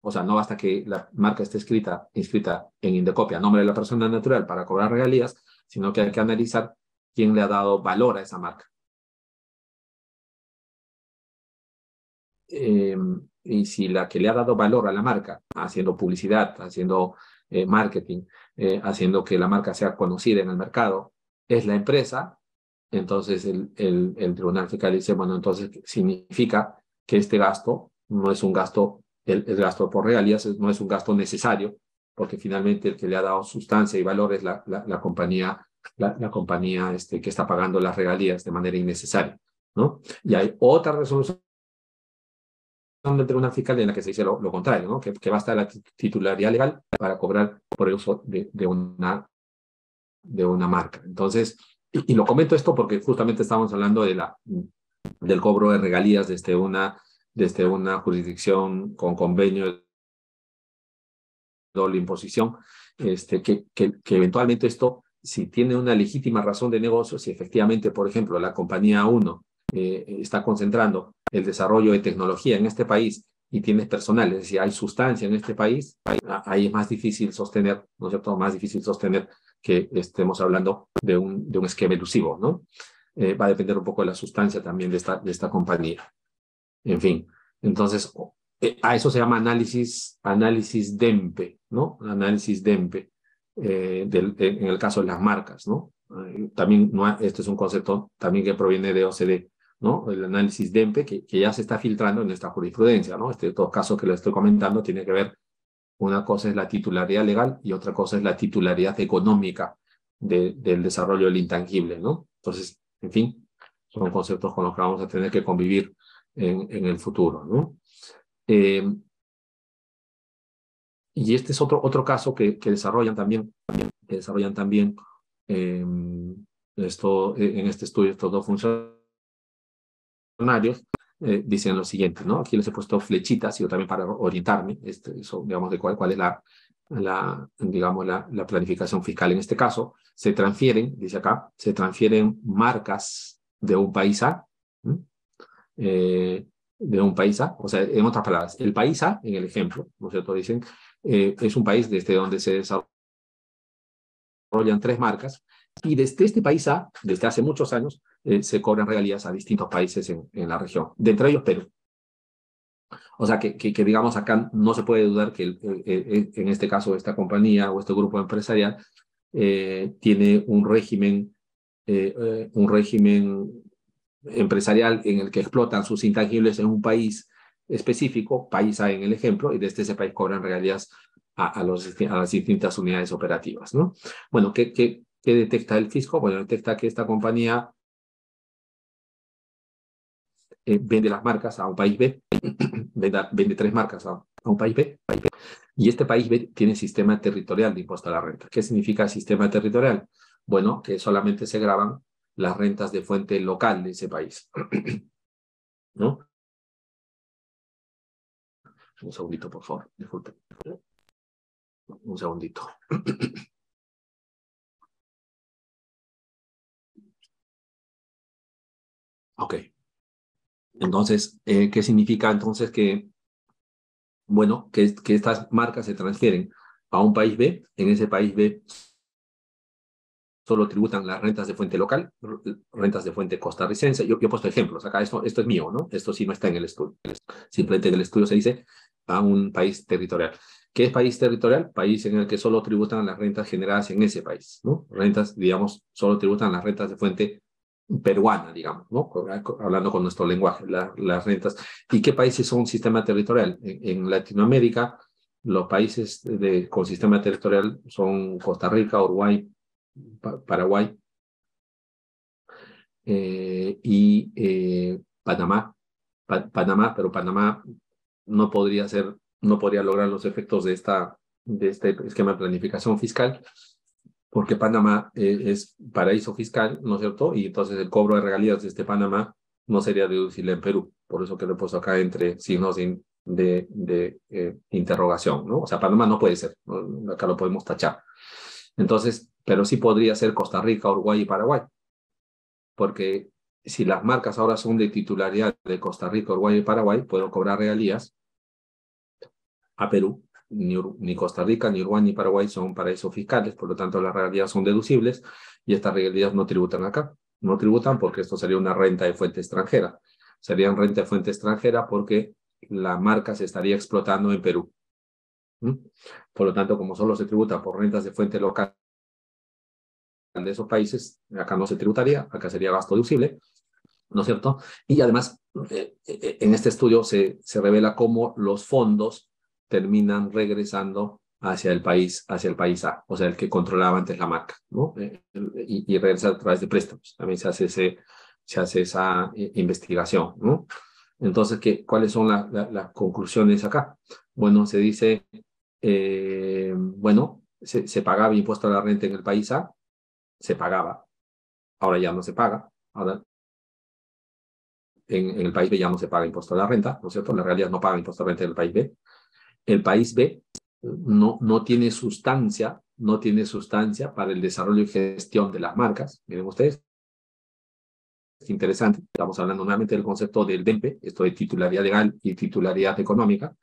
o sea, no basta que la marca esté escrita, inscrita en Indecopia nombre de la persona natural para cobrar regalías, sino que hay que analizar quién le ha dado valor a esa marca. Eh, y si la que le ha dado valor a la marca, haciendo publicidad, haciendo eh, marketing, eh, haciendo que la marca sea conocida en el mercado, es la empresa, entonces el, el, el, Tribunal Fiscal dice, bueno, entonces significa que este gasto no es un gasto, el, el, gasto por regalías no es un gasto necesario, porque finalmente el que le ha dado sustancia y valor es la, la, la compañía, la, la, compañía este, que está pagando las regalías de manera innecesaria. ¿no? Y hay otra resolución del Tribunal Fiscal en la que se dice lo, lo contrario, ¿no? que, que basta la titularidad legal para cobrar por el uso de, de, una, de una marca. Entonces, y, y, lo comento esto porque justamente estamos hablando de la, del cobro de regalías desde una, desde una jurisdicción con convenio de doble imposición, este, que, que, que eventualmente esto, si tiene una legítima razón de negocio, si efectivamente, por ejemplo, la compañía 1 eh, está concentrando el desarrollo de tecnología en este país y tienes personal, es decir, hay sustancia en este país, ahí es más difícil sostener, ¿no es cierto? Más difícil sostener que estemos hablando de un, de un esquema elusivo, ¿no? Eh, va a depender un poco de la sustancia también de esta, de esta compañía. En fin, entonces, eh, a eso se llama análisis, análisis DEMPE, ¿no? Análisis DEMPE, eh, en el caso de las marcas, ¿no? también, no, este es un concepto también que proviene de OCDE. El análisis DEMPE que, que, ya se está filtrando en esta jurisprudencia, ¿no? Este todo caso que le estoy comentando tiene que ver, una cosa es la titularidad legal y otra cosa es la titularidad económica de, del desarrollo del intangible, ¿no? Entonces, en fin, son conceptos con los que vamos a tener que convivir en, el futuro, ¿no? Eh, y este es otro, otro caso que, desarrollan también, desarrollan también eh, esto, en este estudio estos dos funcionarios eh, dicen lo siguiente, ¿no? Aquí les he puesto flechitas, yo también para orientarme, este, eso, digamos, de cuál, cuál es la, la digamos, la, la, planificación fiscal en este caso. Se transfieren, dice acá, se transfieren marcas de un país A, eh, de un país A, o sea, en otras palabras, el país A, en el ejemplo, ¿no es cierto? Dicen, eh, es un país desde donde se desarrollan tres marcas, y desde este país A, desde hace muchos años, eh, se cobran regalías a distintos países en, en, la región, de entre ellos Perú. O sea, que, que, que digamos acá no se puede dudar que el, en este caso esta compañía o este grupo empresarial eh, tiene un régimen, eh, un régimen empresarial en el que explotan sus intangibles en un país específico, país A en el ejemplo, y desde ese país cobran regalías a, a, los, a las distintas unidades operativas. ¿no? Bueno, ¿qué, qué, ¿qué detecta el fisco? Bueno, detecta que esta compañía eh, vende las marcas a un país B, vende, tres marcas a, a, un país B, país B, y este país B tiene sistema territorial de impuesto a la renta. ¿Qué significa sistema territorial? Bueno, que solamente se graban las rentas de fuente local de ese país. ¿No? Un segundito, por favor, disculpen. Un segundito. Ok. Entonces, eh, ¿qué significa entonces que, bueno, que, estas marcas se transfieren a un país B? En ese país B solo tributan las rentas de fuente local, rentas de fuente costarricense. Yo, yo he puesto ejemplos, acá esto, esto es mío, ¿no? Esto sí no está en el estudio. Simplemente en el estudio se dice a un país territorial. ¿Qué es país territorial? País en el que solo tributan las rentas generadas en ese país, ¿no? Rentas, digamos, solo tributan las rentas de fuente peruana, digamos, ¿no? hablando con nuestro lenguaje, la, las rentas. ¿Y qué países son un sistema territorial? En, Latinoamérica, los países de, con sistema territorial son Costa Rica, Uruguay, pa Paraguay eh, y, eh, Panamá, Panamá, pero Panamá no podría ser, no podría lograr los efectos de esta de este esquema de planificación fiscal, porque Panamá eh, es paraíso fiscal, ¿no es cierto? Y entonces el cobro de regalías de este Panamá no sería deducible en Perú. Por eso que lo he puesto acá entre signos de, de, eh, interrogación, ¿no? O sea, Panamá no puede ser, acá lo podemos tachar. Entonces, pero sí podría ser Costa Rica, Uruguay y Paraguay, porque si las marcas ahora son de titularidad de Costa Rica, Uruguay y Paraguay, puedo cobrar regalías a Perú. Ni, Costa Rica, ni Uruguay, ni Paraguay son paraísos fiscales, por lo tanto las regalías son deducibles y estas regalías no tributan acá. No tributan porque esto sería una renta de fuente extranjera. Serían renta de fuente extranjera porque la marca se estaría explotando en Perú. Por lo tanto, como solo se tributa por rentas de fuente local de esos países, acá no se tributaría, acá sería gasto deducible, ¿no es cierto? Y además, eh, eh, en este estudio se, se revela cómo los fondos terminan regresando hacia el país, hacia el país A, o sea, el que controlaba antes la marca, ¿no? Eh, y, y regresa a través de préstamos. También se hace, ese, se hace esa investigación, ¿no? Entonces, ¿qué, ¿cuáles son las conclusiones acá? Bueno, se dice, bueno, se, pagaba impuesto a la renta en el país A, se pagaba, ahora ya no se paga, ahora en, el país B ya no se paga impuesto a la renta, ¿no es cierto? La realidad no paga impuesto a la renta en el país B. El país B no, no tiene sustancia, no tiene sustancia para el desarrollo y gestión de las marcas. Miren ustedes, es interesante, estamos hablando nuevamente del concepto del DEMPE, esto de titularidad legal y titularidad económica,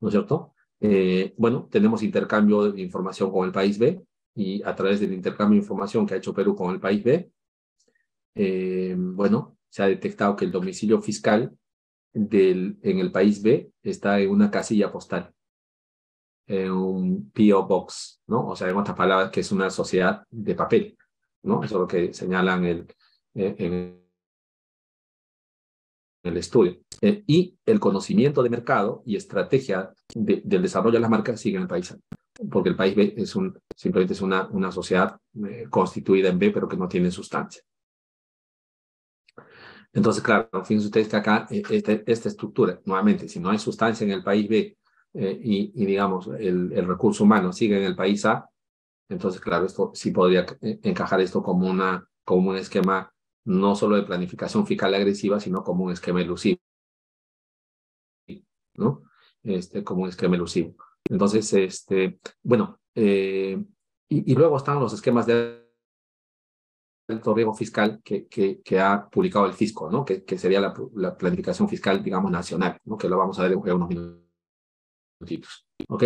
¿no es cierto? Eh, bueno, tenemos intercambio de información con el país B, y a través del intercambio de información que ha hecho Perú con el país B, eh, bueno, se ha detectado que el domicilio fiscal del, en el país B está en una casilla postal, en un PO Box, ¿no? O sea, en otras palabras, que es una sociedad de papel, ¿no? Eso es lo que señalan el, eh, en el estudio. Eh, y el conocimiento de mercado y estrategia del desarrollo de las marcas sigue en el país porque el país B es un, simplemente es una, una sociedad eh, constituida en B, pero que no tiene sustancia. Entonces, claro, fíjense ustedes que acá eh, este, esta estructura, nuevamente, si no hay sustancia en el país B eh, y, digamos, el, recurso humano sigue en el país A, entonces, claro, esto sí podría encajar esto como, una, como un esquema no solo de planificación fiscal agresiva, sino como un esquema elusivo, ¿no? Este, como un esquema elusivo. Entonces, este, bueno, eh, y, luego están los esquemas de alto riesgo fiscal que, ha publicado el fisco, ¿no? Que, sería la, la, planificación fiscal, digamos, nacional, ¿no? Que lo vamos a ver en unos ¿ok?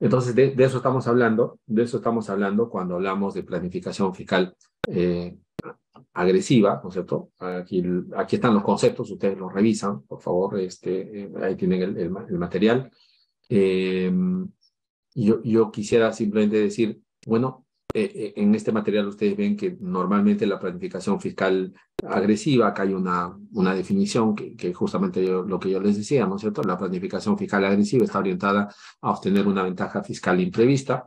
Entonces, de, eso estamos hablando, de eso estamos hablando cuando hablamos de planificación fiscal eh, agresiva, ¿no es cierto? Aquí, aquí están los conceptos, ustedes los revisan, por favor, este, eh, ahí tienen el material. Eh, yo, yo quisiera simplemente decir, bueno, eh, eh, en este material ustedes ven que normalmente la planificación fiscal agresiva, acá hay una, una definición que, que justamente lo que yo les decía, ¿no es cierto? La planificación fiscal agresiva está orientada a obtener una ventaja fiscal imprevista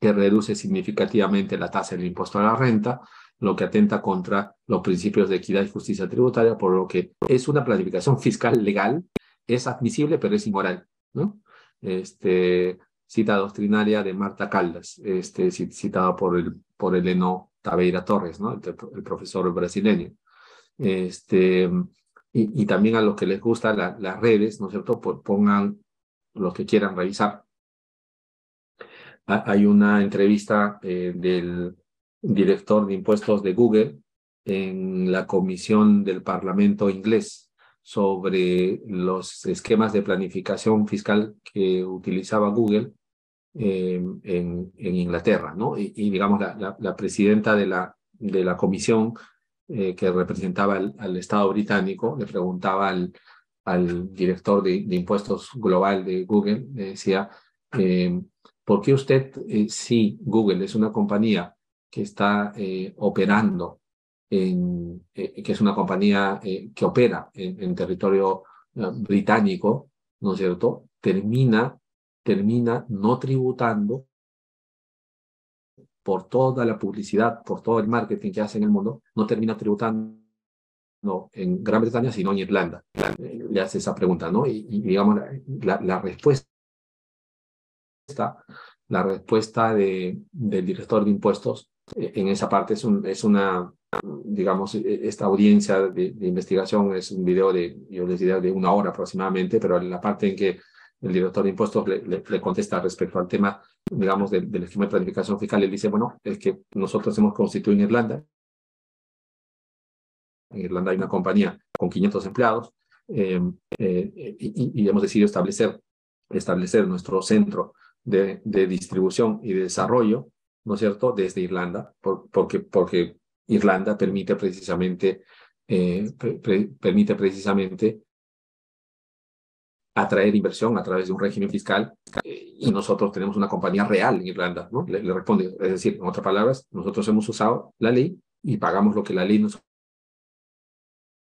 que reduce significativamente la tasa del impuesto a la renta, lo que atenta contra los principios de equidad y justicia tributaria, por lo que es una planificación fiscal legal, es admisible, pero es inmoral, ¿no? este, cita doctrinaria de Marta Caldas, este, citada por el, por Eleno Tabeira Torres, ¿no? el, profesor brasileño. Este, y, y, también a los que les gustan las redes, ¿no es cierto? pongan los que quieran revisar. Hay una entrevista eh, del director de impuestos de Google en la comisión del Parlamento inglés sobre los esquemas de planificación fiscal que utilizaba Google eh, en, en, Inglaterra, ¿no? Y, digamos, la, la, presidenta de la, de la comisión eh, que representaba al, Estado británico le preguntaba al, al director de, de, impuestos global de Google, le decía, eh, ¿por qué usted, si Google es una compañía que está operando eh, que es una compañía eh, que opera en, territorio eh, británico, ¿no es cierto?, termina, termina no tributando por toda la publicidad, por todo el marketing que hace en el mundo, no termina tributando en Gran Bretaña, sino en Irlanda. Le hace esa pregunta, ¿no? Y, digamos, la, la, respuesta, la respuesta de, del director de impuestos eh, en esa parte es una, digamos, e, esta audiencia de, investigación es un video de, yo les diría, de una hora aproximadamente, pero en la parte en que el director de impuestos le, le, contesta respecto al tema, digamos, del, del, esquema de planificación fiscal, él dice, bueno, es que nosotros hemos constituido en Irlanda, en Irlanda hay una compañía con 500 empleados eh, eh, y, y, hemos decidido establecer, establecer nuestro centro de, de, distribución y de desarrollo, ¿no es cierto?, desde Irlanda, por, porque, porque Irlanda permite precisamente, eh, permite precisamente atraer inversión a través de un régimen fiscal y nosotros tenemos una compañía real en Irlanda, ¿no? Le, le, responde, es decir, en otras palabras, nosotros hemos usado la ley y pagamos lo que la ley nos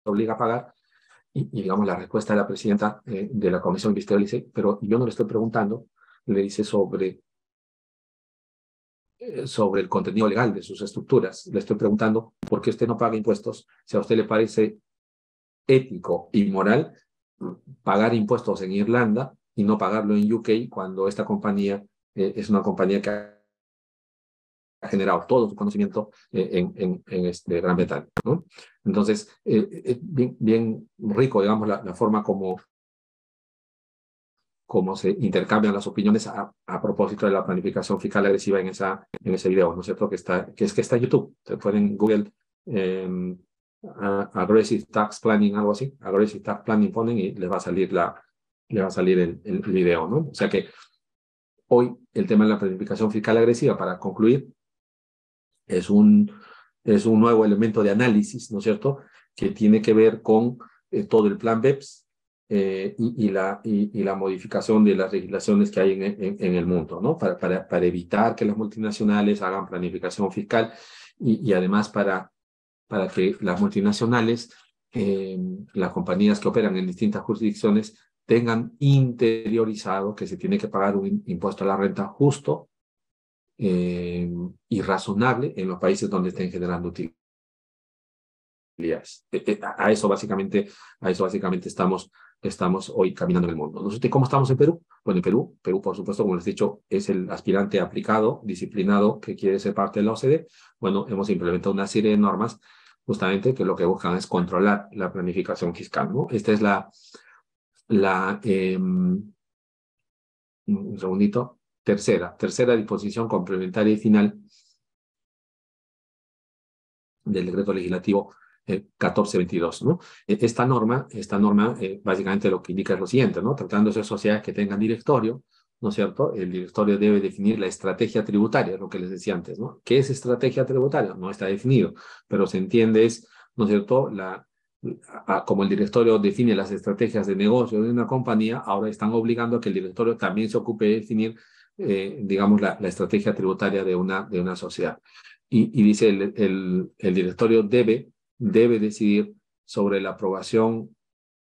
obliga a pagar. Y, digamos, la respuesta de la presidenta eh, de la Comisión Ministerial dice, pero yo no le estoy preguntando, le dice sobre, eh, sobre el contenido legal de sus estructuras. Le estoy preguntando por qué usted no paga impuestos, si a usted le parece ético y moral pagar impuestos en Irlanda y no pagarlo en UK cuando esta compañía eh, es una compañía que ha generado todo su conocimiento eh, en, en, este Gran Bretaña. ¿no? Entonces, eh, bien, bien, rico, digamos, la, la, forma como, como se intercambian las opiniones a, a, propósito de la planificación fiscal agresiva en, esa, en ese video, ¿no es cierto? Que, está, que es que está en YouTube. Se pueden Google eh, Aggressive Tax Planning, algo así. Aggressive Tax Planning ponen y les va a salir, la, les va a salir el, el video, ¿no? O sea que hoy el tema de la planificación fiscal agresiva, para concluir, es un, es un nuevo elemento de análisis, ¿no es cierto?, que tiene que ver con eh, todo el plan BEPS eh, y, y, la, y, y, la modificación de las legislaciones que hay en, en, en el mundo, ¿no? Para, para, para, evitar que las multinacionales hagan planificación fiscal y, además para, para que las multinacionales, eh, las compañías que operan en distintas jurisdicciones, tengan interiorizado que se tiene que pagar un impuesto a la renta justo eh, y razonable en los países donde estén generando utilidades. Eh, eh, a eso básicamente, a eso básicamente estamos, estamos hoy caminando en el mundo. ¿Nosotros cómo estamos en Perú? Bueno, en Perú, Perú, por supuesto, como les he dicho, es el aspirante aplicado, disciplinado, que quiere ser parte de la OCDE. Bueno, hemos implementado una serie de normas justamente que lo que buscan es controlar la planificación fiscal, ¿no? Esta es la, la eh, un segundito, Tercera, tercera disposición complementaria y final del decreto legislativo eh, 1422. ¿no? E, esta norma, esta norma eh, básicamente lo que indica es lo siguiente, ¿no? tratándose de sociedades que tengan directorio, ¿no es cierto? El directorio debe definir la estrategia tributaria, lo que les decía antes, ¿no? ¿Qué es estrategia tributaria? No está definido, pero se entiende es, ¿no es cierto?, la, como el directorio define las estrategias de negocio de una compañía, ahora están obligando a que el directorio también se ocupe de definir eh, digamos, la, la, estrategia tributaria de una, de una sociedad. Y, y dice, el, el, el, directorio debe, debe decidir sobre la aprobación,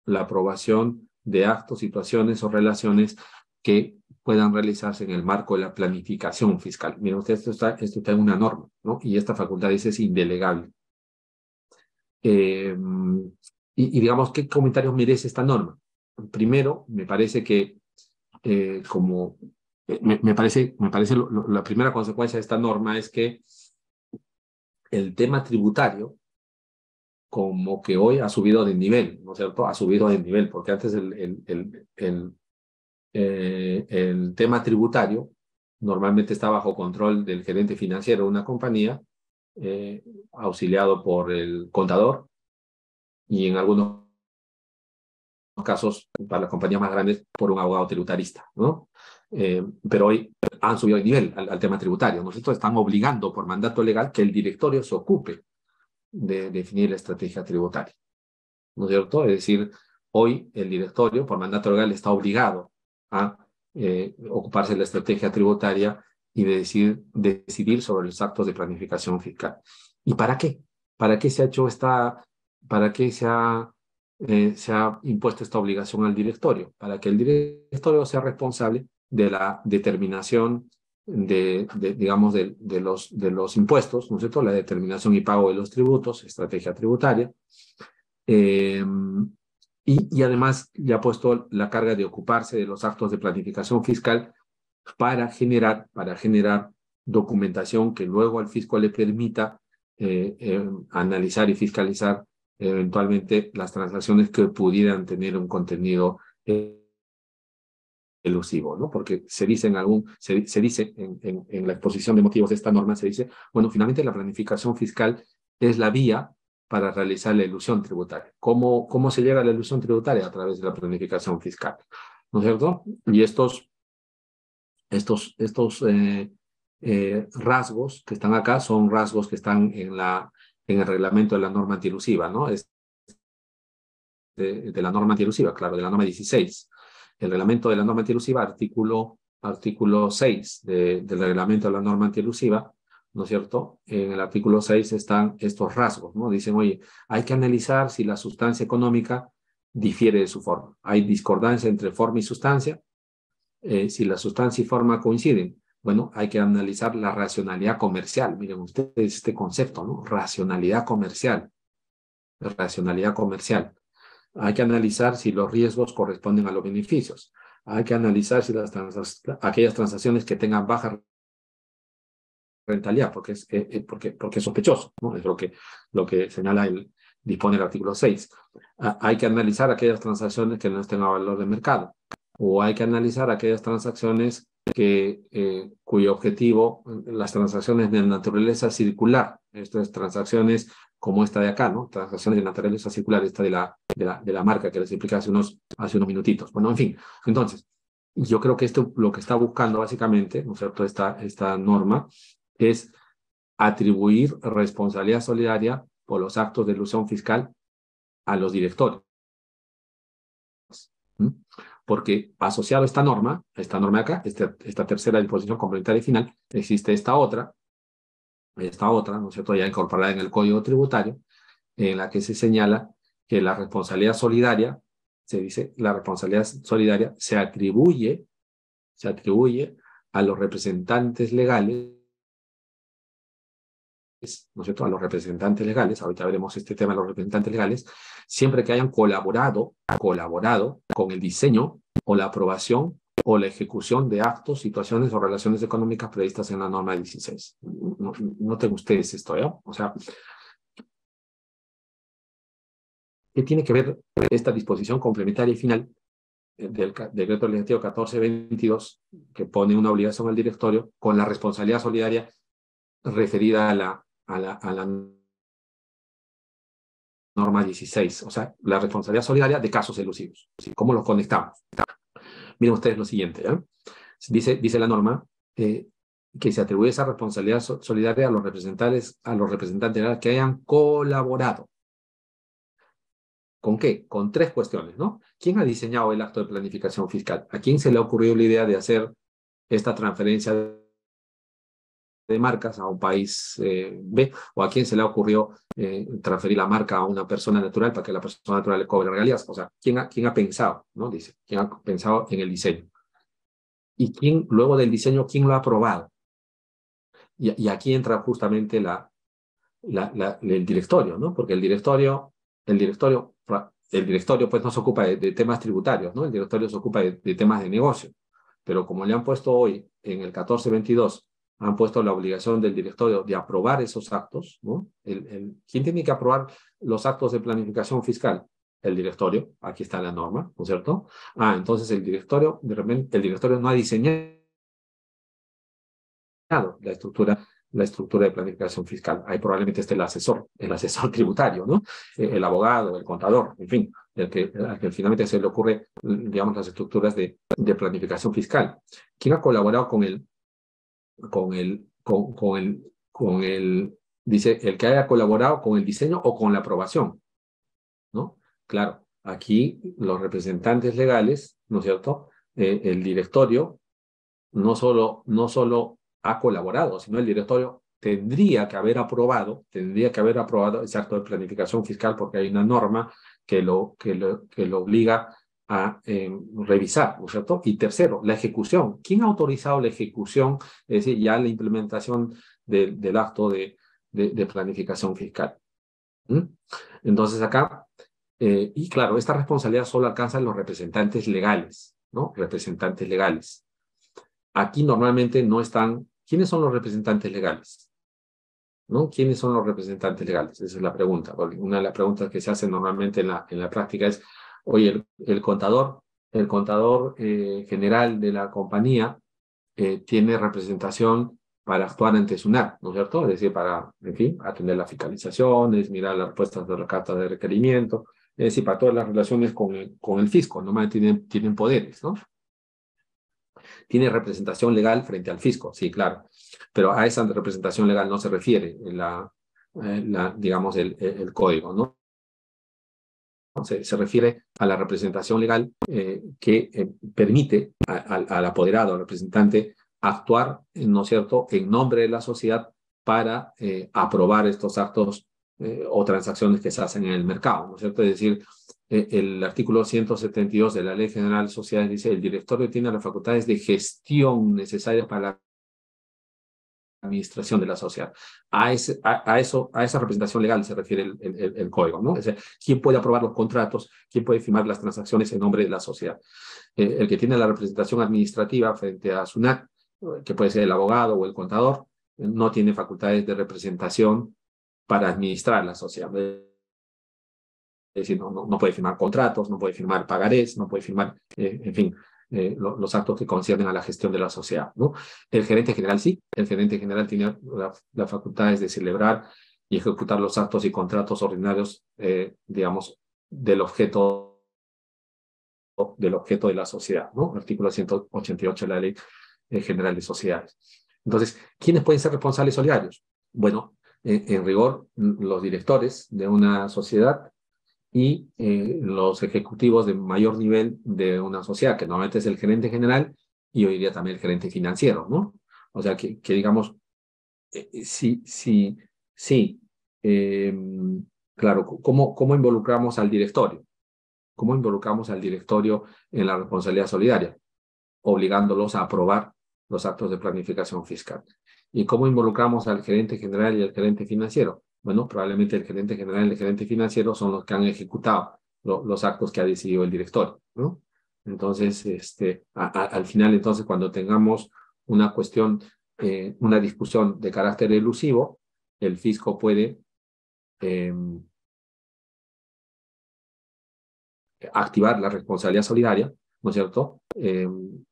la aprobación de actos, situaciones o relaciones que puedan realizarse en el marco de la planificación fiscal. Miren usted, esto está, esto está en una norma, ¿no? Y esta facultad dice es indelegable. Eh, y, digamos, ¿qué comentarios merece esta norma? Primero, me parece que eh, como me, me, parece, me parece la primera consecuencia de esta norma es que el tema tributario como que hoy ha subido de nivel, ¿no es cierto? Ha subido de nivel, porque antes el, el, el, el, eh, tema tributario normalmente está bajo control del gerente financiero de una compañía, eh, auxiliado por el contador y en algunos casos, para las compañías más grandes, por un abogado tributarista, ¿no? Eh, pero hoy han subido el nivel al, al tema tributario. Nosotros están obligando por mandato legal que el directorio se ocupe de definir la estrategia tributaria. ¿No es cierto? Es decir, hoy el directorio por mandato legal está obligado a eh, ocuparse de la estrategia tributaria y de decidir, decidir sobre los actos de planificación fiscal. ¿Y para qué? ¿Para qué se ha hecho esta, para qué se ha, eh, se ha impuesto esta obligación al directorio? Para que el directorio sea responsable de la determinación de, de digamos, de, de, los, de los impuestos, ¿no es cierto? La determinación y pago de los tributos, estrategia tributaria, Em, y, y, además le ha puesto la carga de ocuparse de los actos de planificación fiscal para generar, para generar documentación que luego al fisco le permita eh, eh, analizar y fiscalizar eventualmente las transacciones que pudieran tener un contenido eh, elusivo, ¿no? Porque se dice en algún, se, se dice en, en, en, la exposición de motivos de esta norma, se dice, bueno, finalmente la planificación fiscal es la vía para realizar la ilusión tributaria. ¿Cómo, cómo se llega a la ilusión tributaria? A través de la planificación fiscal, ¿no es cierto? Y estos, estos, estos eh, eh, rasgos que están acá son rasgos que están en, la, en el reglamento de la norma antielusiva, ¿no? Es de, de la norma antielusiva, claro, de la norma 16. El reglamento de la norma antielusiva, artículo, artículo 6 de, del reglamento de la norma antielusiva, ¿no es cierto? En el artículo 6 están estos rasgos, ¿no? Dicen, oye, hay que analizar si la sustancia económica difiere de su forma. Hay discordancia entre forma y sustancia. Eh, si la sustancia y forma coinciden, bueno, hay que analizar la racionalidad comercial. Miren ustedes este concepto, ¿no? Racionalidad comercial. Racionalidad comercial. Hay que analizar si los riesgos corresponden a los beneficios. Hay que analizar si las aquellas transacciones que tengan baja rentabilidad, porque es, eh, eh, porque, porque sospechoso. Es lo que, lo que señala el, dispone el artículo 6. Ah, hay que analizar aquellas transacciones que no estén a valor de mercado, o hay que analizar aquellas transacciones que, eh, cuyo objetivo, las transacciones de naturaleza circular, estas transacciones como esta de acá, ¿no? Transacciones de naturaleza circular, esta de la, de la, de la marca que les expliqué hace unos, hace unos minutitos. Bueno, en fin, entonces, yo creo que esto lo que está buscando básicamente, ¿no es cierto?, esta, esta norma es atribuir responsabilidad solidaria por los actos de ilusión fiscal a los directores. ¿Mm? Porque asociado a esta norma, esta norma de acá, esta, esta tercera disposición complementaria final, existe esta otra, esta otra, ¿no es cierto?, ya incorporada en el Código Tributario, en la que se señala que la responsabilidad solidaria, se dice, la responsabilidad solidaria se atribuye, se atribuye a los representantes legales ¿no es cierto?, a los representantes legales, ahorita veremos este tema de los representantes legales, siempre que hayan colaborado, colaborado con el diseño o la aprobación o la ejecución de actos, situaciones o relaciones económicas previstas en la norma 16. No, noten ustedes esto, ¿eh? O sea, ¿qué tiene que ver esta disposición complementaria y final del decreto legislativo 1422, que pone una obligación al directorio, con la responsabilidad solidaria referida a la a la, a la norma 16, o sea, la responsabilidad solidaria de casos elusivos. ¿Cómo los conectamos? Miren ustedes lo siguiente. ¿eh? Dice, dice la norma eh, que se atribuye esa responsabilidad solidaria a los representantes, a los representantes que hayan colaborado. ¿Con qué? Con tres cuestiones, ¿no? ¿Quién ha diseñado el acto de planificación fiscal? ¿A quién se le ha ocurrido la idea de hacer esta transferencia de marcas a un país eh, B, o a quién se le ocurrió eh, transferir la marca a una persona natural para que la persona natural le cobre regalías. O sea, ¿quién ha, quién ha pensado? ¿no? Dice, ¿quién ha pensado en el diseño? ¿Y quién, luego del diseño, quién lo ha aprobado? Y, y aquí entra justamente la, la, la, el directorio, ¿no? Porque el directorio, el directorio, el directorio pues no se ocupa de, de temas tributarios, ¿no? El directorio se ocupa de, de temas de negocio. Pero como le han puesto hoy en el 1422 han puesto la obligación del directorio de aprobar esos actos, ¿Quién tiene que aprobar los actos de planificación fiscal? El directorio, aquí está la norma, ¿no es cierto? Ah, entonces el directorio, de repente, el directorio no ha diseñado la estructura, la estructura de planificación fiscal. Ahí probablemente esté el asesor, el asesor tributario, ¿no? El abogado, el contador, en fin, el que, el que finalmente se le ocurre, digamos, las estructuras de, de planificación fiscal. ¿Quién ha colaborado con el, con el, con, con, el, con el, dice, el que haya colaborado con el diseño o con la aprobación, ¿no? Claro, aquí los representantes legales, ¿no es cierto? Eh, el directorio no solo, no solo ha colaborado, sino el directorio tendría que haber aprobado, tendría que haber aprobado ese acto de planificación fiscal porque hay una norma que lo, que lo, que lo obliga a eh, revisar, ¿no es cierto? Y tercero, la ejecución. ¿Quién ha autorizado la ejecución, es decir, ya la implementación de, del acto de, de, planificación fiscal? ¿Mm? Entonces acá, Eh, y claro, esta responsabilidad solo alcanza los representantes legales, ¿no? Representantes legales. Aquí normalmente no están, ¿quiénes son los representantes legales? ¿No? ¿Quiénes son los representantes legales? Esa es la pregunta. Una de las preguntas que se hace normalmente en la, en la práctica es, oye, el, contador, el contador eh, general de la compañía eh, tiene representación para actuar ante SUNAT, ¿no es cierto? Es decir, para, en fin, atender las fiscalizaciones, mirar las respuestas de la carta de requerimiento, es decir, para todas las relaciones con el, con el fisco, normalmente tienen, tienen poderes, ¿no? Tiene representación legal frente al fisco, sí, claro, pero a esa representación legal no se refiere la, eh, digamos, el, el, código, ¿no? Se, refiere a la representación legal eh, que eh, permite al apoderado, al representante, actuar, ¿no es cierto?, en nombre de la sociedad para eh, aprobar estos actos o transacciones que se hacen en el mercado, ¿no es cierto? Es decir, el artículo 172 de la Ley General de Sociedades dice, el directorio tiene las facultades de gestión necesarias para la administración de la sociedad. A, ese, a, eso, a esa representación legal se refiere el, código, ¿no? Es decir, quién puede aprobar los contratos, quién puede firmar las transacciones en nombre de la sociedad. el que tiene la representación administrativa frente a SUNAT que puede ser el abogado o el contador, no tiene facultades de representación para administrar la sociedad. Es decir, no, no, puede firmar contratos, no puede firmar pagarés, no puede firmar, eh, en fin, eh, los actos que conciernen a la gestión de la sociedad. ¿no? El gerente general sí, el gerente general tiene las facultades de celebrar y ejecutar los actos y contratos ordinarios, eh, digamos, del objeto del objeto de la sociedad, ¿no? Artículo 188 de la ley general de sociedades. Entonces, ¿quiénes pueden ser responsables solidarios? Bueno, en rigor, los directores de una sociedad y eh, los ejecutivos de mayor nivel de una sociedad, que normalmente es el gerente general y hoy día también el gerente financiero, ¿no? O sea, que, que digamos, eh, sí, sí, sí, em, claro, ¿cómo, ¿cómo involucramos al directorio? ¿Cómo involucramos al directorio en la responsabilidad solidaria? Obligándolos a aprobar los actos de planificación fiscal. ¿Y cómo involucramos al gerente general y al gerente financiero? Bueno, probablemente el gerente general y el gerente financiero son los que han ejecutado los actos que ha decidido el director, ¿no? Entonces, este, al final, entonces, cuando tengamos una cuestión, eh, una discusión de carácter elusivo, el fisco puede em, activar la responsabilidad solidaria, ¿no es cierto? Em,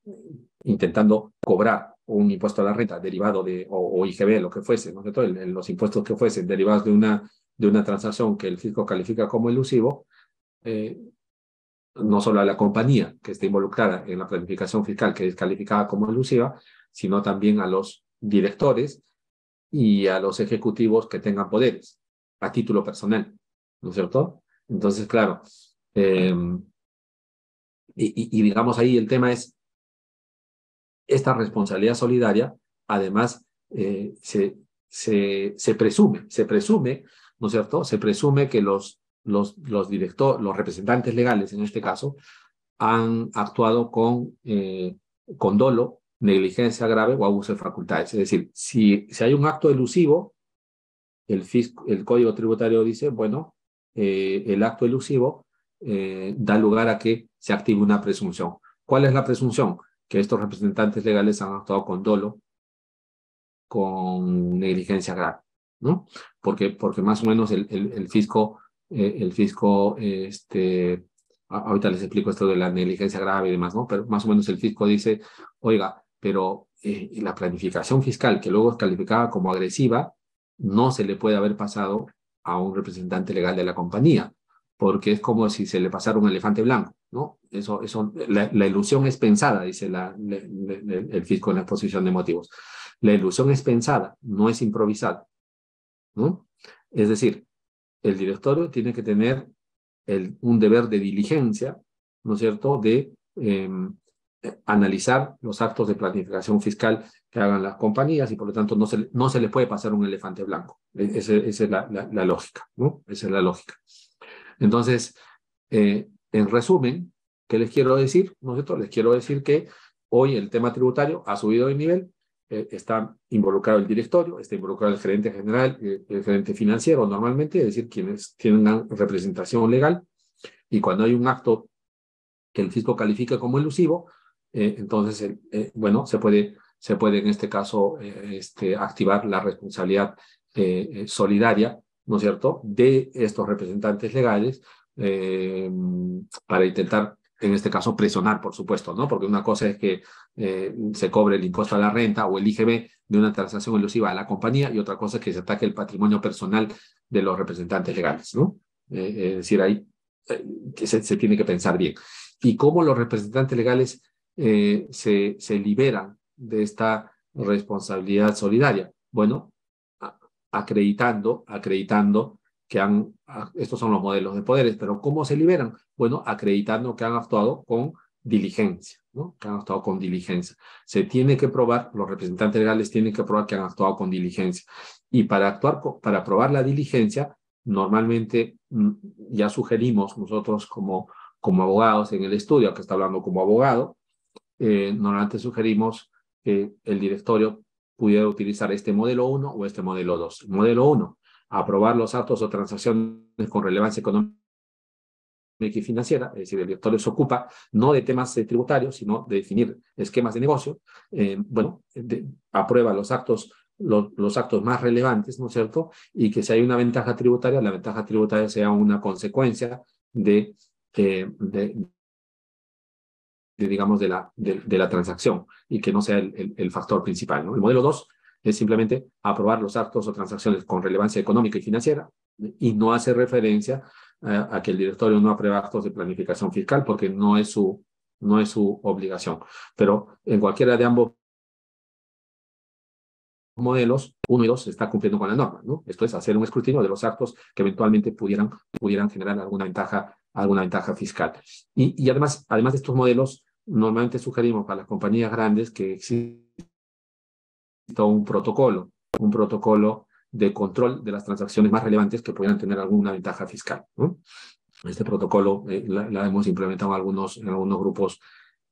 intentando cobrar un impuesto a la renta derivado de, o, IGB, lo que fuese, ¿no es cierto? los impuestos que fuesen derivados de una, de una transacción que el fisco califica como elusivo, eh, no solo a la compañía que esté involucrada en la planificación fiscal que es calificada como elusiva, sino también a los directores y a los ejecutivos que tengan poderes a título personal, ¿no es cierto? Entonces, claro, eh, y, y, digamos ahí el tema es esta responsabilidad solidaria, además, eh, se, se, presume, se presume, ¿no es cierto? Se presume que los, los, los directores, los representantes legales, en este caso, han actuado con, eh, con dolo, negligencia grave o abuso de facultades. Es decir, si, si hay un acto elusivo, el, el Código Tributario dice, bueno, eh, el acto elusivo da lugar a que se active una presunción. ¿Cuál es la presunción? Que estos representantes legales han actuado con dolo, con negligencia grave, ¿no? Porque, porque más o menos el, el, fisco, eh, el fisco, este, ahorita les explico esto de la negligencia grave y demás, ¿no? Pero más o menos el fisco dice, oiga, pero eh, la planificación fiscal que luego es calificada como agresiva, no se le puede haber pasado a un representante legal de la compañía, porque es como si se le pasara un elefante blanco, ¿no? Eso, eso, la, ilusión es pensada, dice el fisco en la exposición de motivos. La ilusión es pensada, no es improvisada, ¿no? Es decir, el directorio tiene que tener el, un deber de diligencia, ¿no es cierto?, de em, analizar los actos de planificación fiscal que hagan las compañías y por lo tanto no se, no se le puede pasar un elefante blanco. E, esa, es la, la, lógica, ¿no? Esa es la lógica. Entonces, eh, en resumen, ¿qué les quiero decir? ¿No Les quiero decir que hoy el tema tributario ha subido de nivel, eh, está involucrado el directorio, está involucrado el gerente general, eh, el gerente financiero normalmente, es decir, quienes tienen una representación legal, Y cuando hay un acto que el fisco califique como elusivo, eh, entonces, bueno, se puede, se puede en este caso este, activar la responsabilidad solidaria, ¿no es cierto?, de estos representantes legales para intentar en este caso presionar, por supuesto, ¿no? Porque una cosa es que se cobre el impuesto a la renta o el IGB de una transacción elusiva a la compañía y otra cosa es que se ataque el patrimonio personal de los representantes legales, ¿no? es decir, ahí se, se, tiene que pensar bien. Y cómo los representantes legales eh, se, se liberan de esta responsabilidad solidaria? Bueno, acreditando, acreditando que han, estos son los modelos de poderes, pero ¿cómo se liberan? Bueno, acreditando que han actuado con diligencia, ¿no? Que han actuado con diligencia. Se tiene que probar, los representantes legales tienen que probar que han actuado con diligencia. Y para actuar, para probar la diligencia, normalmente mm, ya sugerimos nosotros como, como abogados en el estudio, que está hablando como abogado, eh, normalmente sugerimos que el directorio pudiera utilizar este modelo 1 o este modelo 2. Modelo 1, aprobar los actos o transacciones con relevancia económica y financiera, es decir, el directorio se ocupa no de temas eh, tributarios, sino de definir esquemas de negocio. Eh, bueno, aprueba los actos, los actos más relevantes, ¿no es cierto? Y que si hay una ventaja tributaria, la ventaja tributaria sea una consecuencia de, de, digamos, de la, de, la transacción y que no sea el, el, factor principal. ¿no? El modelo 2 es simplemente aprobar los actos o transacciones con relevancia económica y financiera y no hace referencia a que el directorio no aprueba actos de planificación fiscal porque no es su, no es su obligación. Pero en cualquiera de ambos modelos, uno y dos, está cumpliendo con la norma, ¿no? Esto es hacer un escrutinio de los actos que eventualmente pudieran, pudieran generar alguna ventaja, alguna ventaja fiscal. Y, y además, además de estos modelos, normalmente sugerimos para las compañías grandes que exista un protocolo, un protocolo de control de las transacciones más relevantes que pudieran tener alguna ventaja fiscal. Este protocolo eh, la, hemos implementado en algunos, en algunos grupos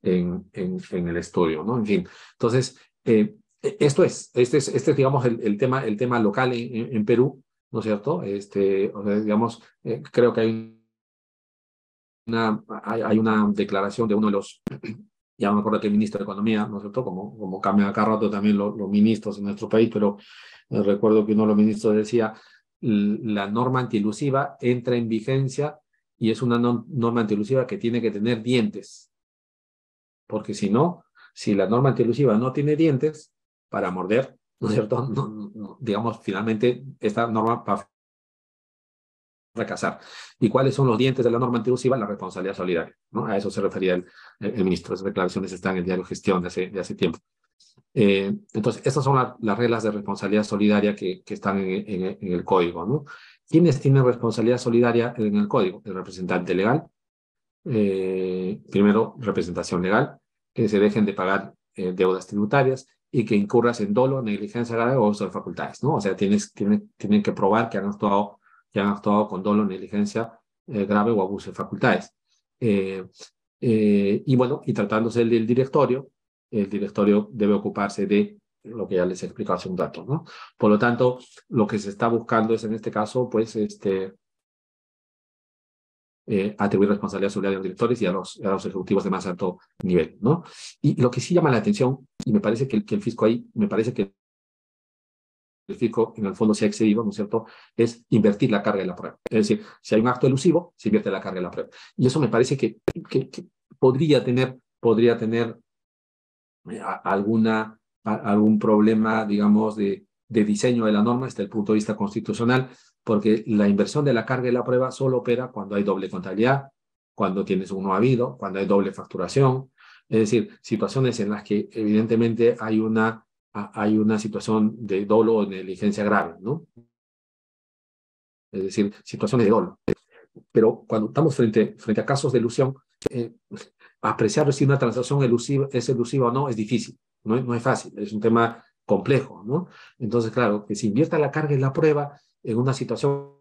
en, en, en el estudio. ¿no? En fin, entonces, eh, esto es, este es, este es digamos, el, el, tema, el tema local en, en, Perú, ¿no es cierto? Este, o sea, digamos, eh, creo que hay una, hay, una declaración de uno de los, ya no me acuerdo qué ministro de Economía, ¿no es cierto? Como, como cambian acá rato también los, los ministros en nuestro país, pero eh, recuerdo que uno de los ministros decía, la norma antielusiva entra en vigencia y es una norma antielusiva que tiene que tener dientes, porque si no, si la norma antielusiva no tiene dientes para morder, ¿no es cierto? No, digamos, finalmente esta norma va fracasar. ¿Y cuáles son los dientes de la norma antielusiva? La responsabilidad solidaria. ¿no? A eso se refería el, el, ministro. Esas declaraciones están en el diario Gestión de hace, de hace tiempo. Eh, entonces, estas son la, las reglas de responsabilidad solidaria que, que están en, en, en, el código. ¿no? ¿Quiénes tienen responsabilidad solidaria en el código? El representante legal. Eh, primero, representación legal, que se dejen de pagar eh, deudas tributarias y que incurras en dolo, negligencia grave o uso de facultades. ¿no? O sea, tienes, tienen, tienen que probar que han actuado que han actuado con dolo, negligencia eh, grave o abuso de facultades. Eh, eh, y bueno, y tratándose del directorio, el directorio debe ocuparse de lo que ya les he explicado hace un rato, ¿no? Por lo tanto, lo que se está buscando es en este caso, pues, este, atribuir responsabilidad sobre a los directores y a los, a los, ejecutivos de más alto nivel, ¿no? Y lo que sí llama la atención, y me parece que, que el fisco ahí, me parece que en el fondo se ha excedido, ¿no es cierto?, es invertir la carga de la prueba. Es decir, si hay un acto elusivo, se invierte la carga de la prueba. Y eso me parece que, que, podría tener, podría tener eh, alguna, algún problema, digamos, de, de diseño de la norma desde el punto de vista constitucional, porque la inversión de la carga de la prueba solo opera cuando hay doble contabilidad, cuando tienes un no habido, cuando hay doble facturación, es decir, situaciones en las que evidentemente hay una hay una situación de dolo o negligencia grave, ¿no? Es decir, situaciones de dolo. Pero cuando estamos frente, frente a casos de ilusión, eh, apreciar si una transacción elusiva, es elusiva o no es difícil, no, no es fácil, es un tema complejo, ¿no? Entonces, claro, que se invierta la carga en la prueba en una situación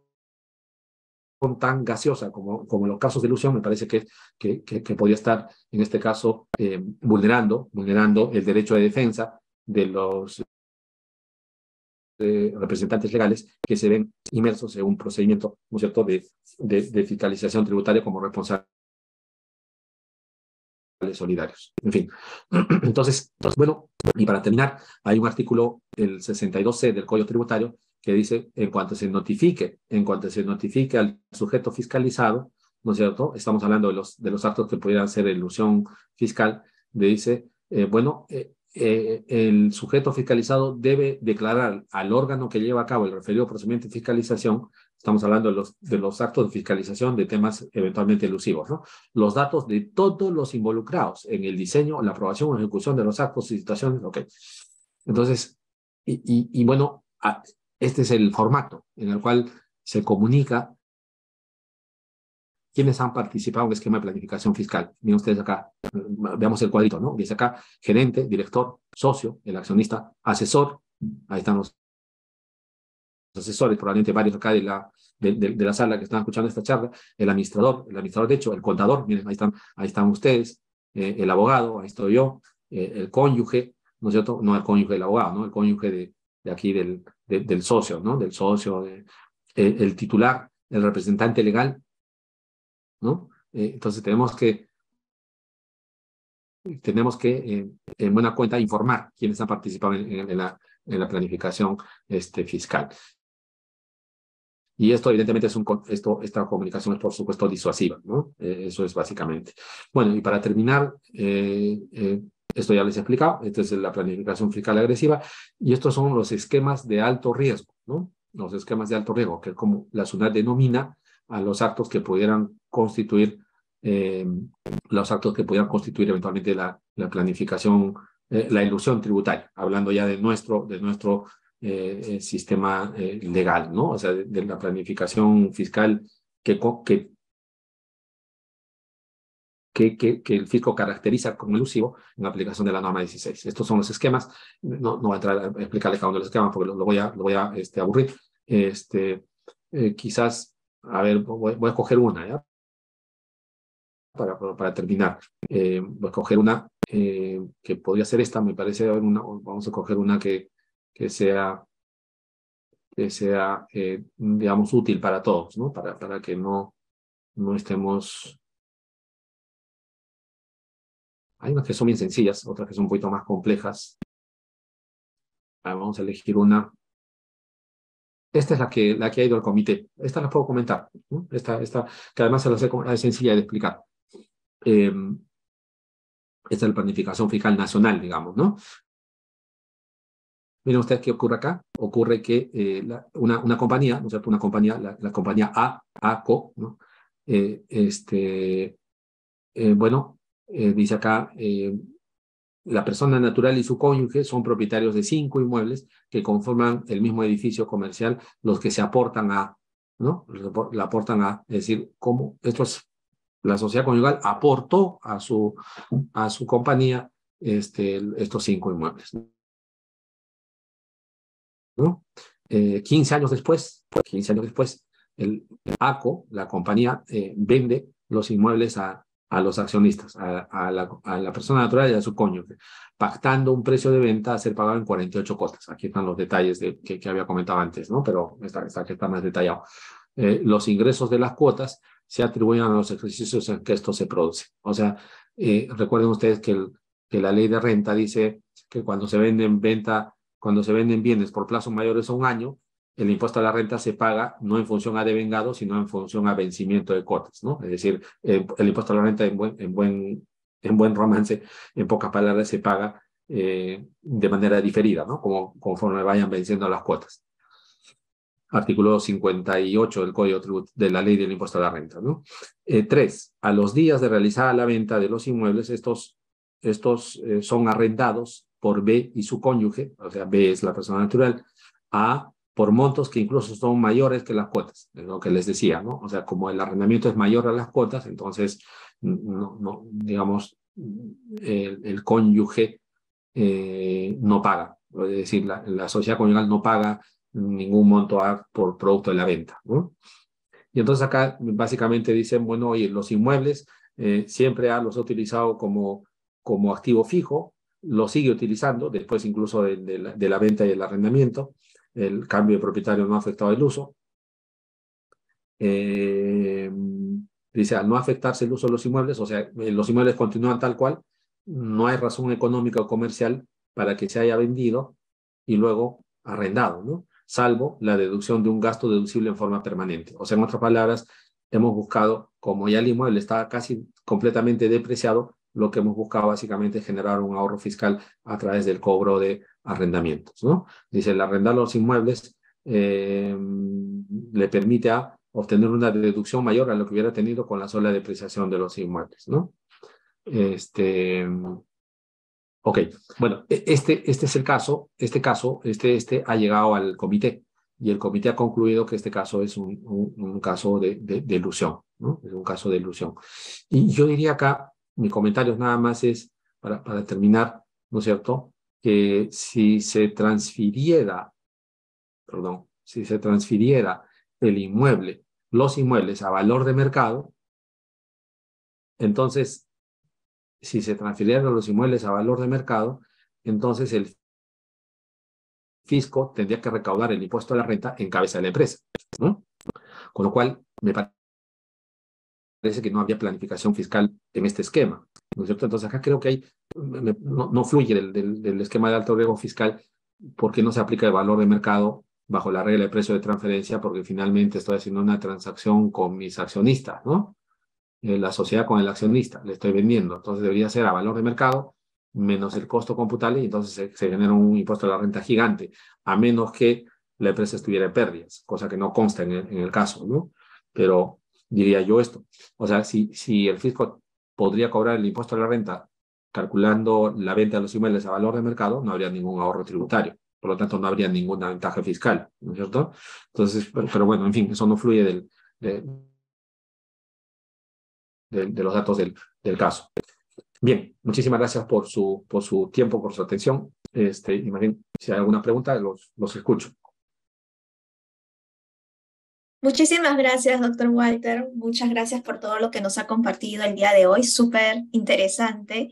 tan gaseosa como, como los casos de ilusión, me parece que, que, que, que podría estar, en este caso, eh, vulnerando, vulnerando el derecho de defensa de los eh, representantes legales que se ven inmersos en un procedimiento, ¿no cierto?, de, de, fiscalización tributaria como responsables solidarios. En fin. Entonces, bueno, y para terminar, hay un artículo, el 62C del Código Tributario, que dice, en cuanto se notifique, en cuanto se notifique al sujeto fiscalizado, ¿no cierto? Estamos hablando de los, de los actos que pudieran ser ilusión fiscal, dice, eh, bueno, eh, eh, el sujeto fiscalizado debe declarar al órgano que lleva a cabo el referido procedimiento de fiscalización, estamos hablando de los, de los actos de fiscalización de temas eventualmente elusivos, ¿no? Los datos de todos los involucrados en el diseño, la aprobación o ejecución de los actos y situaciones, ok. Entonces, y, bueno, este es el formato en el cual se comunica ¿Quiénes han participado en el esquema de planificación fiscal? Miren ustedes acá, veamos el cuadrito, ¿no? Dice acá, gerente, director, socio, el accionista, asesor, ahí están los asesores, probablemente varios acá de la, de, la sala que están escuchando esta charla, el administrador, el administrador de hecho, el contador, miren, ahí están, ahí están ustedes, eh, el abogado, ahí estoy yo, eh, el cónyuge, ¿no es cierto? No el cónyuge del abogado, ¿no? El cónyuge de, de aquí del, del socio, ¿no? Del socio, eh, el titular, el representante legal, ¿no? Eh, entonces tenemos que, tenemos que eh, en buena cuenta informar quienes han participado en, la, en la planificación este, fiscal. Y esto evidentemente es un, esto, esta comunicación es por supuesto disuasiva, ¿no? Eh, eso es básicamente. Bueno, y para terminar, esto ya les he explicado, esta es la planificación fiscal agresiva, y estos son los esquemas de alto riesgo, ¿no? Los esquemas de alto riesgo, que como la SUNAT denomina a los actos que pudieran constituir, eh, los actos que pudieran constituir eventualmente la, la planificación, eh, la ilusión tributaria, hablando ya de nuestro, de nuestro eh, sistema legal, ¿no? O sea, de, la planificación fiscal que, que, que, que, el fisco caracteriza como elusivo en la aplicación de la norma 16. Estos son los esquemas, no, no voy a entrar a explicarles cada uno de los esquemas porque lo, voy a, lo voy a este, aburrir. Este, quizás a ver, voy, a escoger una, ¿ya? Para, para, terminar. Eh, voy a escoger una eh, que podría ser esta, me parece haber una, vamos a escoger una que, que sea, que sea eh, digamos, útil para todos, ¿no? Para, para que no, no estemos... Hay unas que son bien sencillas, otras que son un poquito más complejas. vamos a elegir una esta es la que, la que ha ido al comité. Esta la puedo comentar. Esta, esta, que además se la es sencilla de explicar. Em, esta es la planificación fiscal nacional, digamos, ¿no? Miren ustedes qué ocurre acá. Ocurre que eh, una, una compañía, ¿no es cierto? Una compañía, la, compañía A, ACO, ¿no? Eh, este, eh, bueno, dice acá, la persona natural y su cónyuge son propietarios de cinco inmuebles que conforman el mismo edificio comercial, los que se aportan a, ¿no? La aportan a, es decir, cómo esto es, la sociedad conyugal aportó a su, a su compañía este, estos cinco inmuebles. ¿no? Eh, 15 años después, 15 años después, el ACO, la compañía, eh, vende los inmuebles a, a los accionistas, a, la, a, la, persona natural y a su cónyuge, pactando un precio de venta a ser pagado en 48 cuotas. Aquí están los detalles de, que, que había comentado antes, ¿no? Pero está, está, está más detallado. Eh, los ingresos de las cuotas se atribuyen a los ejercicios en que esto se produce. O sea, eh, recuerden ustedes que, el, que la ley de renta dice que cuando se venden venta, cuando se venden bienes por plazo mayores a un año, el impuesto a la renta se paga no en función a devengado, sino en función a vencimiento de cuotas, ¿no? Es decir, el, impuesto a la renta en buen, en, buen, en buen romance, en pocas palabras, se paga eh, de manera diferida, ¿no? Como, conforme vayan venciendo las cuotas. Artículo 58 del Código de la Ley del Impuesto a la Renta, ¿no? Eh, tres, a los días de realizar la venta de los inmuebles, estos, estos eh, son arrendados por B y su cónyuge, o sea, B es la persona natural, a por montos que incluso son mayores que las cuotas, es lo que les decía, ¿no? O sea, como el arrendamiento es mayor a las cuotas, entonces, no, no digamos, el, el cónyuge eh, no paga, es decir, la, la, sociedad conyugal no paga ningún monto por producto de la venta, ¿no? Y entonces acá básicamente dicen, bueno, oye, los inmuebles eh, siempre ha, los ha utilizado como, como activo fijo, lo sigue utilizando después incluso de, de, la, de la venta y el arrendamiento, el cambio de propietario no ha afectado el uso. Eh, dice, al no afectarse el uso de los inmuebles, o sea, eh, los inmuebles continúan tal cual, no hay razón económica o comercial para que se haya vendido y luego arrendado, ¿no? Salvo la deducción de un gasto deducible en forma permanente. O sea, en otras palabras, hemos buscado, como ya el inmueble está casi completamente depreciado, lo que hemos buscado básicamente es generar un ahorro fiscal a través del cobro de arrendamientos, ¿no? Dice, el arrendar los inmuebles eh, le permite obtener una deducción mayor a lo que hubiera tenido con la sola depreciación de los inmuebles, ¿no? Este, ok, bueno, e, este, este es el caso, este caso, este, este ha llegado al comité y el comité ha concluido que este caso es un, un, caso de, de, ilusión, ¿no? Es un caso de ilusión. Y yo diría acá, mi comentario nada más es, para, para terminar, ¿no es cierto?, que si se transfiriera, perdón, si se transfiriera el inmueble, los inmuebles a valor de mercado, entonces, si se transfirieran los inmuebles a valor de mercado, entonces el fisco tendría que recaudar el impuesto a la renta en cabeza de la empresa. ¿no? Con lo cual, me parece que no había planificación fiscal en este esquema. ¿no es cierto? Entonces, acá creo que no, fluye del, esquema de alto riesgo fiscal porque no se aplica el valor de mercado bajo la regla de precio de transferencia, porque finalmente estoy haciendo una transacción con mis accionistas, ¿no? Eh, la sociedad con el accionista, le estoy vendiendo. Entonces debería ser a valor de mercado menos el costo computable y entonces se, genera un impuesto a la renta gigante, a menos que la empresa estuviera en pérdidas, cosa que no consta en el, en el caso, ¿no? Pero diría yo esto, o sea, si, si el fisco podría cobrar el impuesto a la renta calculando la venta de los inmuebles a valor de mercado, no habría ningún ahorro tributario por lo tanto no habría ninguna ventaja fiscal, ¿no es cierto? Entonces, pero, bueno, en fin, eso no fluye del, de, los datos del, del, caso. Bien, muchísimas gracias por su, por su tiempo, por su atención. Este, y si hay alguna pregunta, los, los escucho. Muchísimas gracias, doctor Walter. Muchas gracias por todo lo que nos ha compartido el día de hoy. Súper interesante.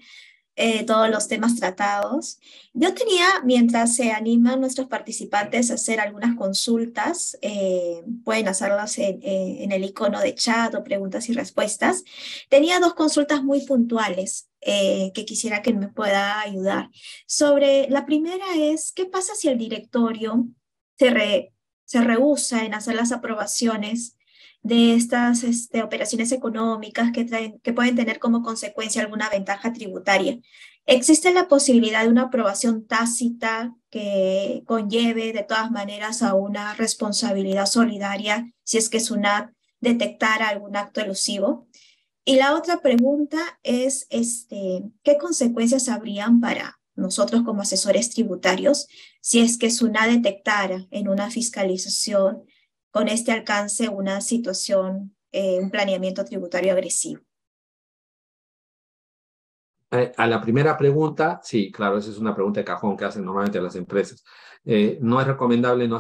Eh, todos los temas tratados. Yo tenía, mientras se animan nuestros participantes a hacer algunas consultas, eh, pueden hacerlas en, eh, en, el icono de chat o preguntas y respuestas, tenía dos consultas muy puntuales que quisiera que me pueda ayudar. Sobre la primera es, ¿qué pasa si el directorio se, re, se rehúsa en hacer las aprobaciones de estas este, operaciones económicas que, traen, que pueden tener como consecuencia alguna ventaja tributaria. ¿Existe la posibilidad de una aprobación tácita que conlleve de todas maneras a una responsabilidad solidaria si es que SUNAT detectara algún acto elusivo? Y la otra pregunta es, este, ¿qué consecuencias habrían para nosotros como asesores tributarios si es que SUNAT detectara en una fiscalización con este alcance una situación, eh, un planeamiento tributario agresivo. Eh, a la primera pregunta, sí, claro, esa es una pregunta de cajón que hacen normalmente las empresas. Eh, no es recomendable no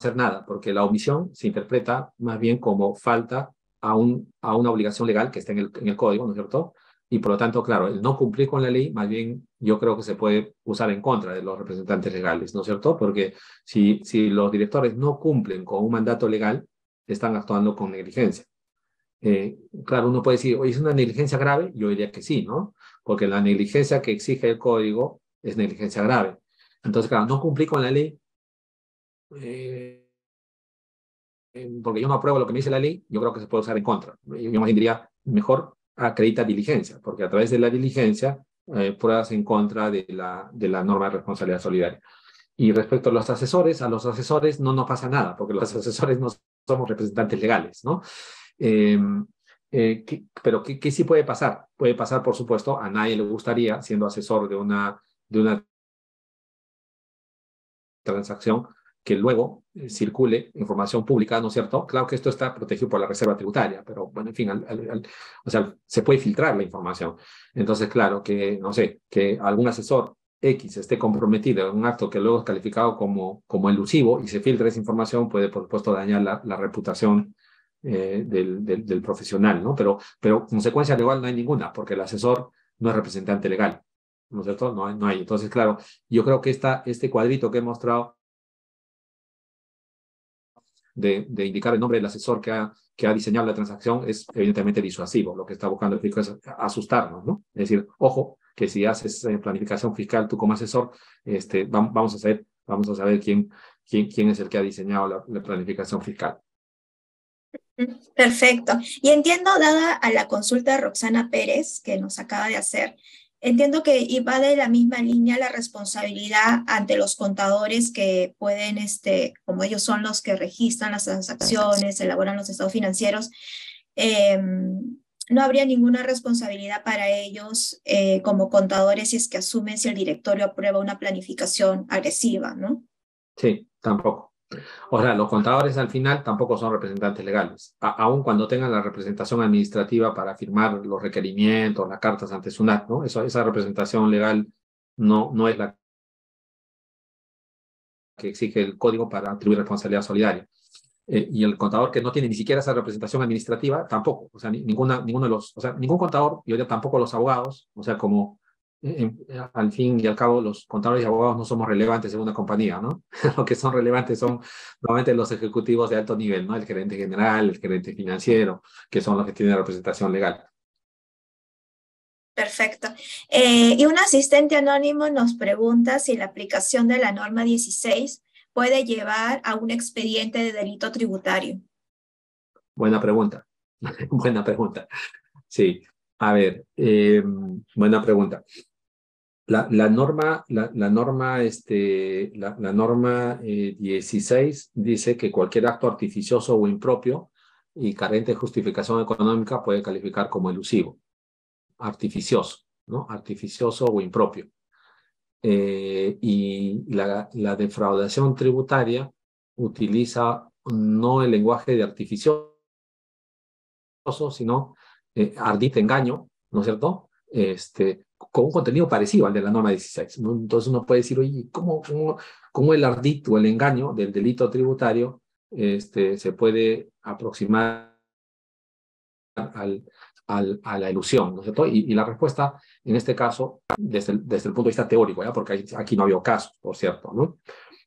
hacer nada, porque la omisión se interpreta más bien como falta a, un, a una obligación legal que está en el código, ¿no es cierto? Y por lo tanto, claro, el no cumplir con la ley, más bien yo creo que se puede usar en contra de los representantes legales, ¿no es cierto? Porque si, si los directores no cumplen con un mandato legal, están actuando con negligencia. Eh, claro, uno puede decir, oye, ¿es una negligencia grave? Yo diría que sí, ¿no? Porque la negligencia que exige el código es negligencia grave. Entonces, claro, no cumplir con la ley, eh, porque yo no apruebo lo que me dice la ley, yo creo que se puede usar en contra. Yo más diría, mejor acredita diligencia, porque a través de la diligencia eh, pruebas en contra de la, de la norma de responsabilidad solidaria. Y respecto a los asesores, a los asesores no nos pasa nada, porque los asesores no somos representantes legales, ¿no? Em, eh, pero ¿qué, ¿qué, sí puede pasar? Puede pasar, por supuesto, a nadie le gustaría, siendo asesor de una, de una transacción, que luego eh, circule información pública, ¿no es cierto? Claro que esto está protegido por la reserva tributaria, pero bueno, en fin, o sea, se puede filtrar la información. Entonces, claro, que, no sé, que algún asesor X esté comprometido en un acto que luego es calificado como, como elusivo y se filtre esa información, puede, por supuesto, dañar la, la reputación eh, del, del, del, profesional, ¿no? Pero, pero consecuencia legal no hay ninguna, porque el asesor no es representante legal. ¿no es cierto? No no hay. Entonces, claro, yo creo que esta, este cuadrito que he mostrado de, de, indicar el nombre del asesor que ha, que ha diseñado la transacción es evidentemente disuasivo. Lo que está buscando el fisco es asustarnos, ¿no? Es decir, ojo, que si haces eh, planificación fiscal tú como asesor, este, vamos a saber, vamos a saber quién, quién, quién es el que ha diseñado la, la planificación fiscal. Perfecto. Y entiendo, dada a la consulta de Roxana Pérez que nos acaba de hacer, entiendo que va de la misma línea la responsabilidad ante los contadores que pueden, este, como ellos son los que registran las transacciones, elaboran los estados financieros, eh, no habría ninguna responsabilidad para ellos eh, como contadores si es que asumen si el directorio aprueba una planificación agresiva, ¿no? Sí, tampoco. O sea, los contadores al final tampoco son representantes legales, aun cuando tengan la representación administrativa para firmar los requerimientos, las cartas ante SUNAT, ¿no? Eso, esa representación legal no, no es la que exige el código para atribuir responsabilidad solidaria. Eh, y el contador que no tiene ni siquiera esa representación administrativa, tampoco. O sea, ninguna, ninguno de los, o sea, ningún contador, y tampoco los abogados, o sea, como al fin y al cabo los contadores y abogados no somos relevantes en una compañía, ¿no? Lo que son relevantes son normalmente los ejecutivos de alto nivel, ¿no? El gerente general, el gerente financiero, que son los que tienen representación legal. Perfecto. Eh, y un asistente anónimo nos pregunta si la aplicación de la norma 16 puede llevar a un expediente de delito tributario. Buena pregunta. Buena pregunta. Sí. A ver, eh, buena pregunta. La, la, norma, la, la norma, este, la, norma eh, 16 dice que cualquier acto artificioso o impropio y carente de justificación económica puede calificar como elusivo, artificioso, ¿no? Artificioso o impropio. Eh, y la, la defraudación tributaria utiliza no el lenguaje de artificioso, sino eh, ardite engaño, ¿no es cierto? Este, con un contenido parecido al de la norma 16. Entonces uno puede decir, oye, ¿cómo, cómo, cómo el ardito o el engaño del delito tributario este, se puede aproximar al, al, a la ilusión? ¿no es cierto? Y, y, la respuesta, en este caso, desde el, desde el punto de vista teórico, ¿ya? porque aquí no había casos, por cierto, ¿no?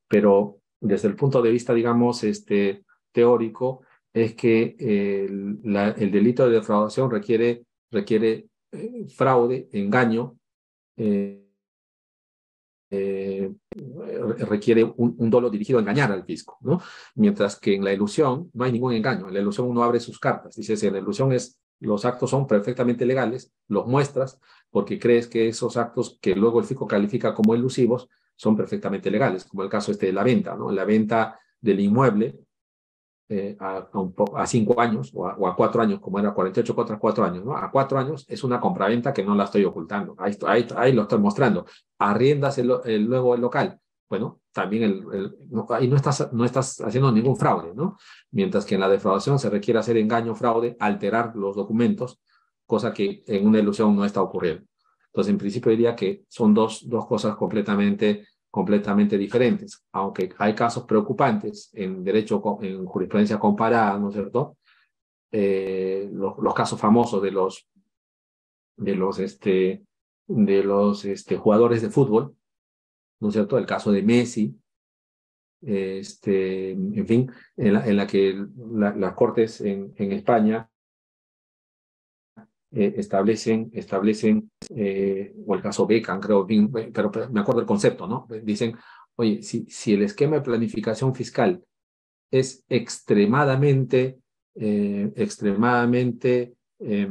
Pero desde el punto de vista, digamos, este, teórico, es que el, la, el delito de defraudación requiere, requiere fraude, engaño, eh, eh, requiere un, un, dolo dirigido a engañar al fisco, ¿no? Mientras que en la ilusión no hay ningún engaño. En la ilusión uno abre sus cartas. Dice, si en la ilusión es, los actos son perfectamente legales, los muestras porque crees que esos actos que luego el fisco califica como elusivos son perfectamente legales, como el caso este de la venta, ¿no? La venta del inmueble eh, a, a, un a, cinco años o a, o a, cuatro años, como era 48 contra cuatro años, ¿no? A cuatro años es una compraventa que no la estoy ocultando, ahí, ahí, ahí lo estoy mostrando. Arriendas el, el, luego el local, bueno, también el, el, no, ahí no estás, no estás haciendo ningún fraude, ¿no? Mientras que en la defraudación se requiere hacer engaño, fraude, alterar los documentos, cosa que en una ilusión no está ocurriendo. Entonces, en principio diría que son dos, dos cosas completamente completamente diferentes, aunque hay casos preocupantes en derecho, en jurisprudencia comparada, ¿no es cierto? Eh, los, casos famosos de los, de los, este, de los este, jugadores de fútbol, ¿no es cierto? El caso de Messi, este, en fin, en la, en la que la, las cortes en, en España eh, establecen, establecen eh, o el caso Beckham, creo, pero, me acuerdo el concepto, ¿no? Dicen, oye, si, si el esquema de planificación fiscal es extremadamente, eh, extremadamente eh,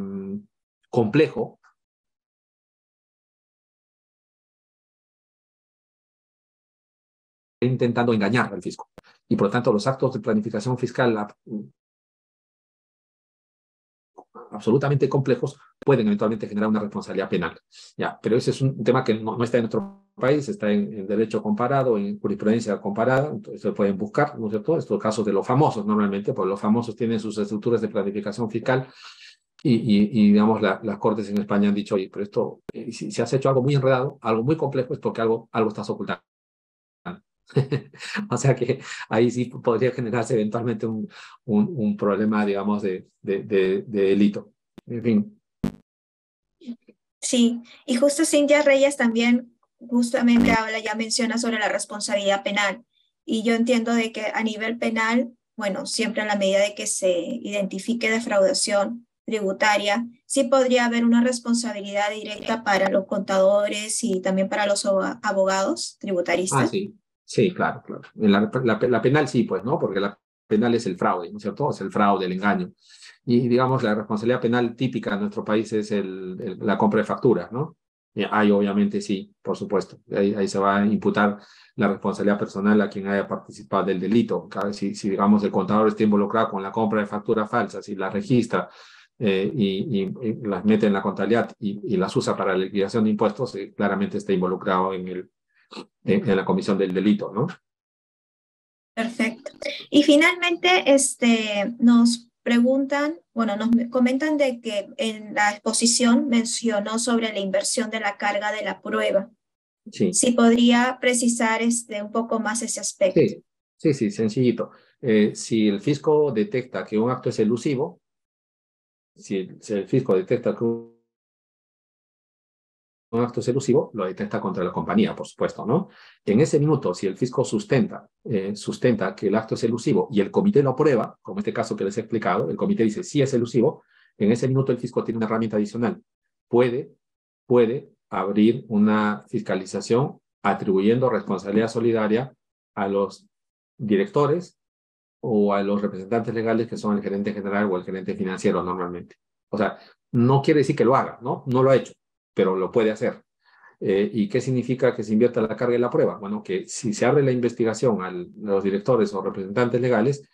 complejo, intentando engañar al fisco. Y por lo tanto, los actos de planificación fiscal absolutamente complejos pueden eventualmente generar una responsabilidad penal. Ya, pero ese es un tema que no, no está en nuestro país, está en, en, derecho comparado, en jurisprudencia comparada, entonces se pueden buscar, ¿no es cierto? Estos casos de los famosos normalmente, porque los famosos tienen sus estructuras de planificación fiscal y, y, y digamos, la, las cortes en España han dicho, oye, pero esto, eh, si, si has hecho algo muy enredado, algo muy complejo, es porque algo, algo estás ocultando. o sea que ahí sí podría generarse eventualmente un, un, un problema, digamos, de, de, de, de, delito. En fin. Sí, y justo Cintia Reyes también justamente habla, ya menciona sobre la responsabilidad penal. Y yo entiendo de que a nivel penal, bueno, siempre a la medida de que se identifique defraudación tributaria, sí podría haber una responsabilidad directa para los contadores y también para los abogados tributaristas. Ah, sí, sí, claro, claro. La, la penal sí, pues, ¿no? Porque la penal es el fraude, ¿no es cierto? Es el fraude, el engaño. Y digamos, la responsabilidad penal típica en nuestro país es el, la compra de facturas, ¿no? Y hay obviamente sí, por supuesto. Ahí, se va a imputar la responsabilidad personal a quien haya participado del delito. Si, si digamos, el contador está involucrado con la compra de facturas falsas y las registra eh, y, y, las mete en la contabilidad y, las usa para la liquidación de impuestos, eh, claramente está involucrado en, el, en la comisión del delito, ¿no? Perfecto. Y finalmente, este, nos preguntan, bueno, nos comentan de que en la exposición mencionó sobre la inversión de la carga de la prueba. Sí. Si podría precisar este, un poco más ese aspecto. Sí, sí, sí sencillito. Eh, si el fisco detecta que un acto es elusivo, si si el fisco detecta que un un acto elusivo, lo detecta contra la compañía, por supuesto, ¿no? En ese minuto, si el fisco sustenta, eh, sustenta que el acto es elusivo y el comité lo aprueba, como este caso que les he explicado, el comité dice sí es elusivo, en ese minuto el fisco tiene una herramienta adicional. Puede, puede abrir una fiscalización atribuyendo responsabilidad solidaria a los directores o a los representantes legales que son el gerente general o el gerente financiero normalmente. O sea, no quiere decir que lo haga, ¿no? No lo ha hecho pero lo puede hacer. Eh, ¿Y qué significa que se invierta la carga en la prueba? Bueno, que si se abre la investigación a los directores o representantes legales,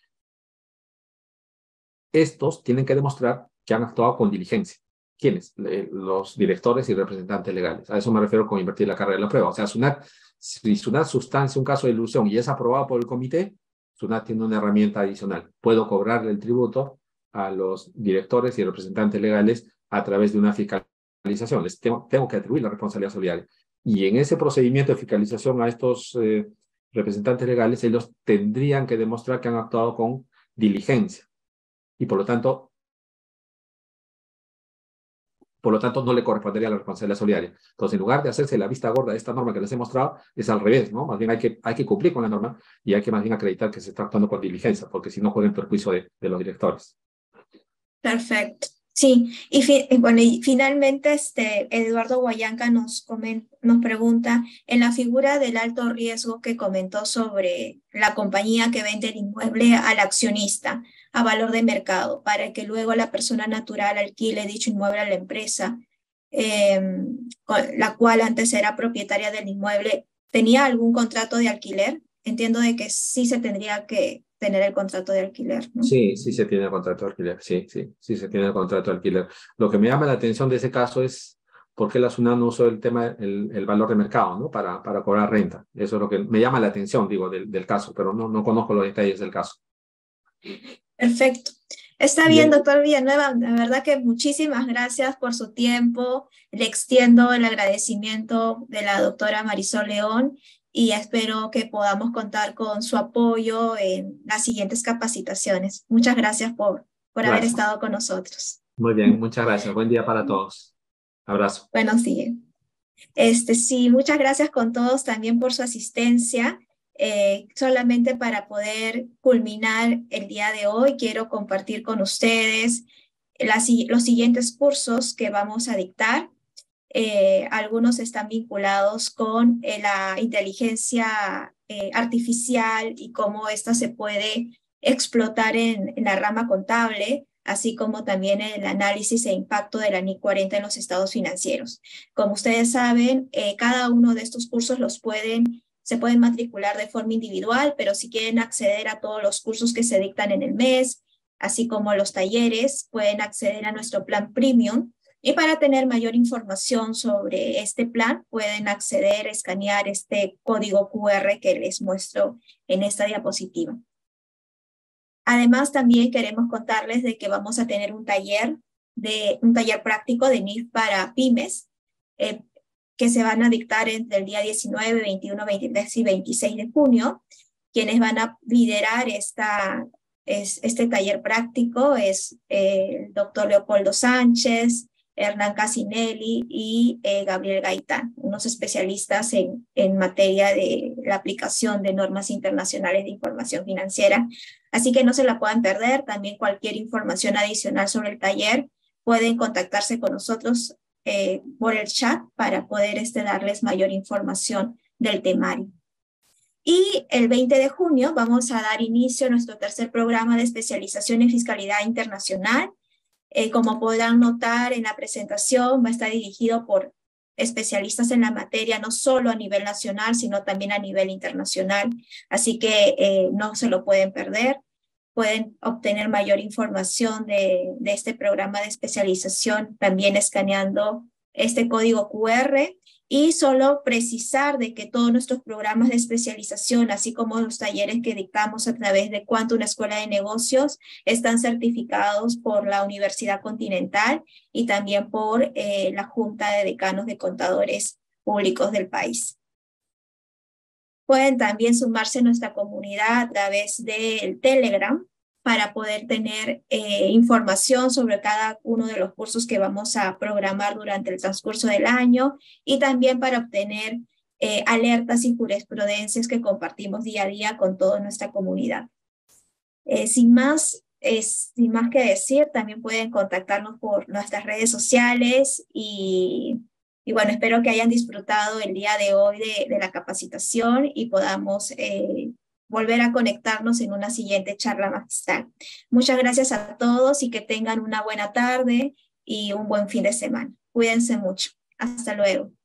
estos tienen que demostrar que han actuado con diligencia. ¿Quiénes? los directores y representantes legales. A eso me refiero con invertir la carga de la prueba. O sea, SUNAT, si SUNAT sustancia un caso de ilusión y es aprobado por el comité, SUNAT tiene una herramienta adicional. Puedo cobrarle el tributo a los directores y representantes legales a través de una fiscalía les tengo, tengo que atribuir la responsabilidad solidaria. Y en ese procedimiento de fiscalización a estos eh, representantes legales, ellos tendrían que demostrar que han actuado con diligencia. Y por lo tanto, por lo tanto, no le correspondería la responsabilidad solidaria. Entonces, en lugar de hacerse la vista gorda de esta norma que les he mostrado, es al revés, ¿no? Más bien hay que, hay que cumplir con la norma y hay que más bien acreditar que se está actuando con diligencia, porque si no, pueden perjuicio de, de los directores. Perfecto. Sí, y, bueno, y finalmente este, Eduardo Guayanca nos, nos pregunta en la figura del alto riesgo que comentó sobre la compañía que vende el inmueble al accionista a valor de mercado para que luego la persona natural alquile dicho inmueble a la empresa, em, la cual antes era propietaria del inmueble, ¿tenía algún contrato de alquiler? Entiendo de que sí se tendría que tener el contrato de alquiler. ¿no? Sí, sí se tiene el contrato de alquiler, sí, sí, sí se tiene el contrato de alquiler. Lo que me llama la atención de ese caso es por qué la SUNAT no usó el tema, el, el, valor de mercado, ¿no? Para, para cobrar renta. Eso es lo que me llama la atención, digo, del, del caso, pero no, no conozco los detalles del caso. Perfecto. Está bien, doctor Villanueva. La verdad que muchísimas gracias por su tiempo. Le extiendo el agradecimiento de la doctora Marisol León y espero que podamos contar con su apoyo en las siguientes capacitaciones. Muchas gracias por, por haber estado con nosotros. Muy bien, muchas gracias. Buen día para todos. Abrazo. Buenos días. Este, sí, muchas gracias con todos también por su asistencia. Eh, solamente para poder culminar el día de hoy, quiero compartir con ustedes las, los siguientes cursos que vamos a dictar. Eh, algunos están vinculados con eh, la inteligencia eh, artificial y cómo esta se puede explotar en, la rama contable, así como también el análisis e impacto de la NIC 40 en los estados financieros. Como ustedes saben, cada uno de estos cursos los pueden, se pueden matricular de forma individual, pero si quieren acceder a todos los cursos que se dictan en el mes, así como los talleres, pueden acceder a nuestro plan premium y para tener mayor información sobre este plan, pueden acceder, escanear este código QR que les muestro en esta diapositiva. Además, también queremos contarles de que vamos a tener un taller, de, un taller práctico de NIF para pymes, eh, que se van a dictar entre el día 19, 21, 23 y 26 de junio. Quienes van a liderar esta, es, este taller práctico es eh, el doctor Leopoldo Sánchez, Hernán Casinelli y eh, Gabriel Gaitán, unos especialistas en, en materia de la aplicación de normas internacionales de información financiera. Así que no se la puedan perder. También cualquier información adicional sobre el taller pueden contactarse con nosotros eh, por el chat para poder este, darles mayor información del temario. Y el 20 de junio vamos a dar inicio a nuestro tercer programa de especialización en fiscalidad internacional. Eh, como podrán notar en la presentación, va a estar dirigido por especialistas en la materia, no solo a nivel nacional, sino también a nivel internacional. Así que eh, no se lo pueden perder. Pueden obtener mayor información de, de este programa de especialización también escaneando este código QR y solo precisar de que todos nuestros programas de especialización, así como los talleres que dictamos a través de Cuanto una escuela de negocios, están certificados por la Universidad Continental y también por eh, la Junta de Decanos de Contadores Públicos del país. Pueden también sumarse a nuestra comunidad a través del Telegram, para poder tener eh, información sobre cada uno de los cursos que vamos a programar durante el transcurso del año y también para obtener eh, alertas y jurisprudencias que compartimos día a día con toda nuestra comunidad. Eh, sin más, sin más que decir, también pueden contactarnos por nuestras redes sociales y, y bueno, espero que hayan disfrutado el día de hoy de, de la capacitación y podamos volver a conectarnos en una siguiente charla magistral. Muchas gracias a todos y que tengan una buena tarde y un buen fin de semana. Cuídense mucho. Hasta luego.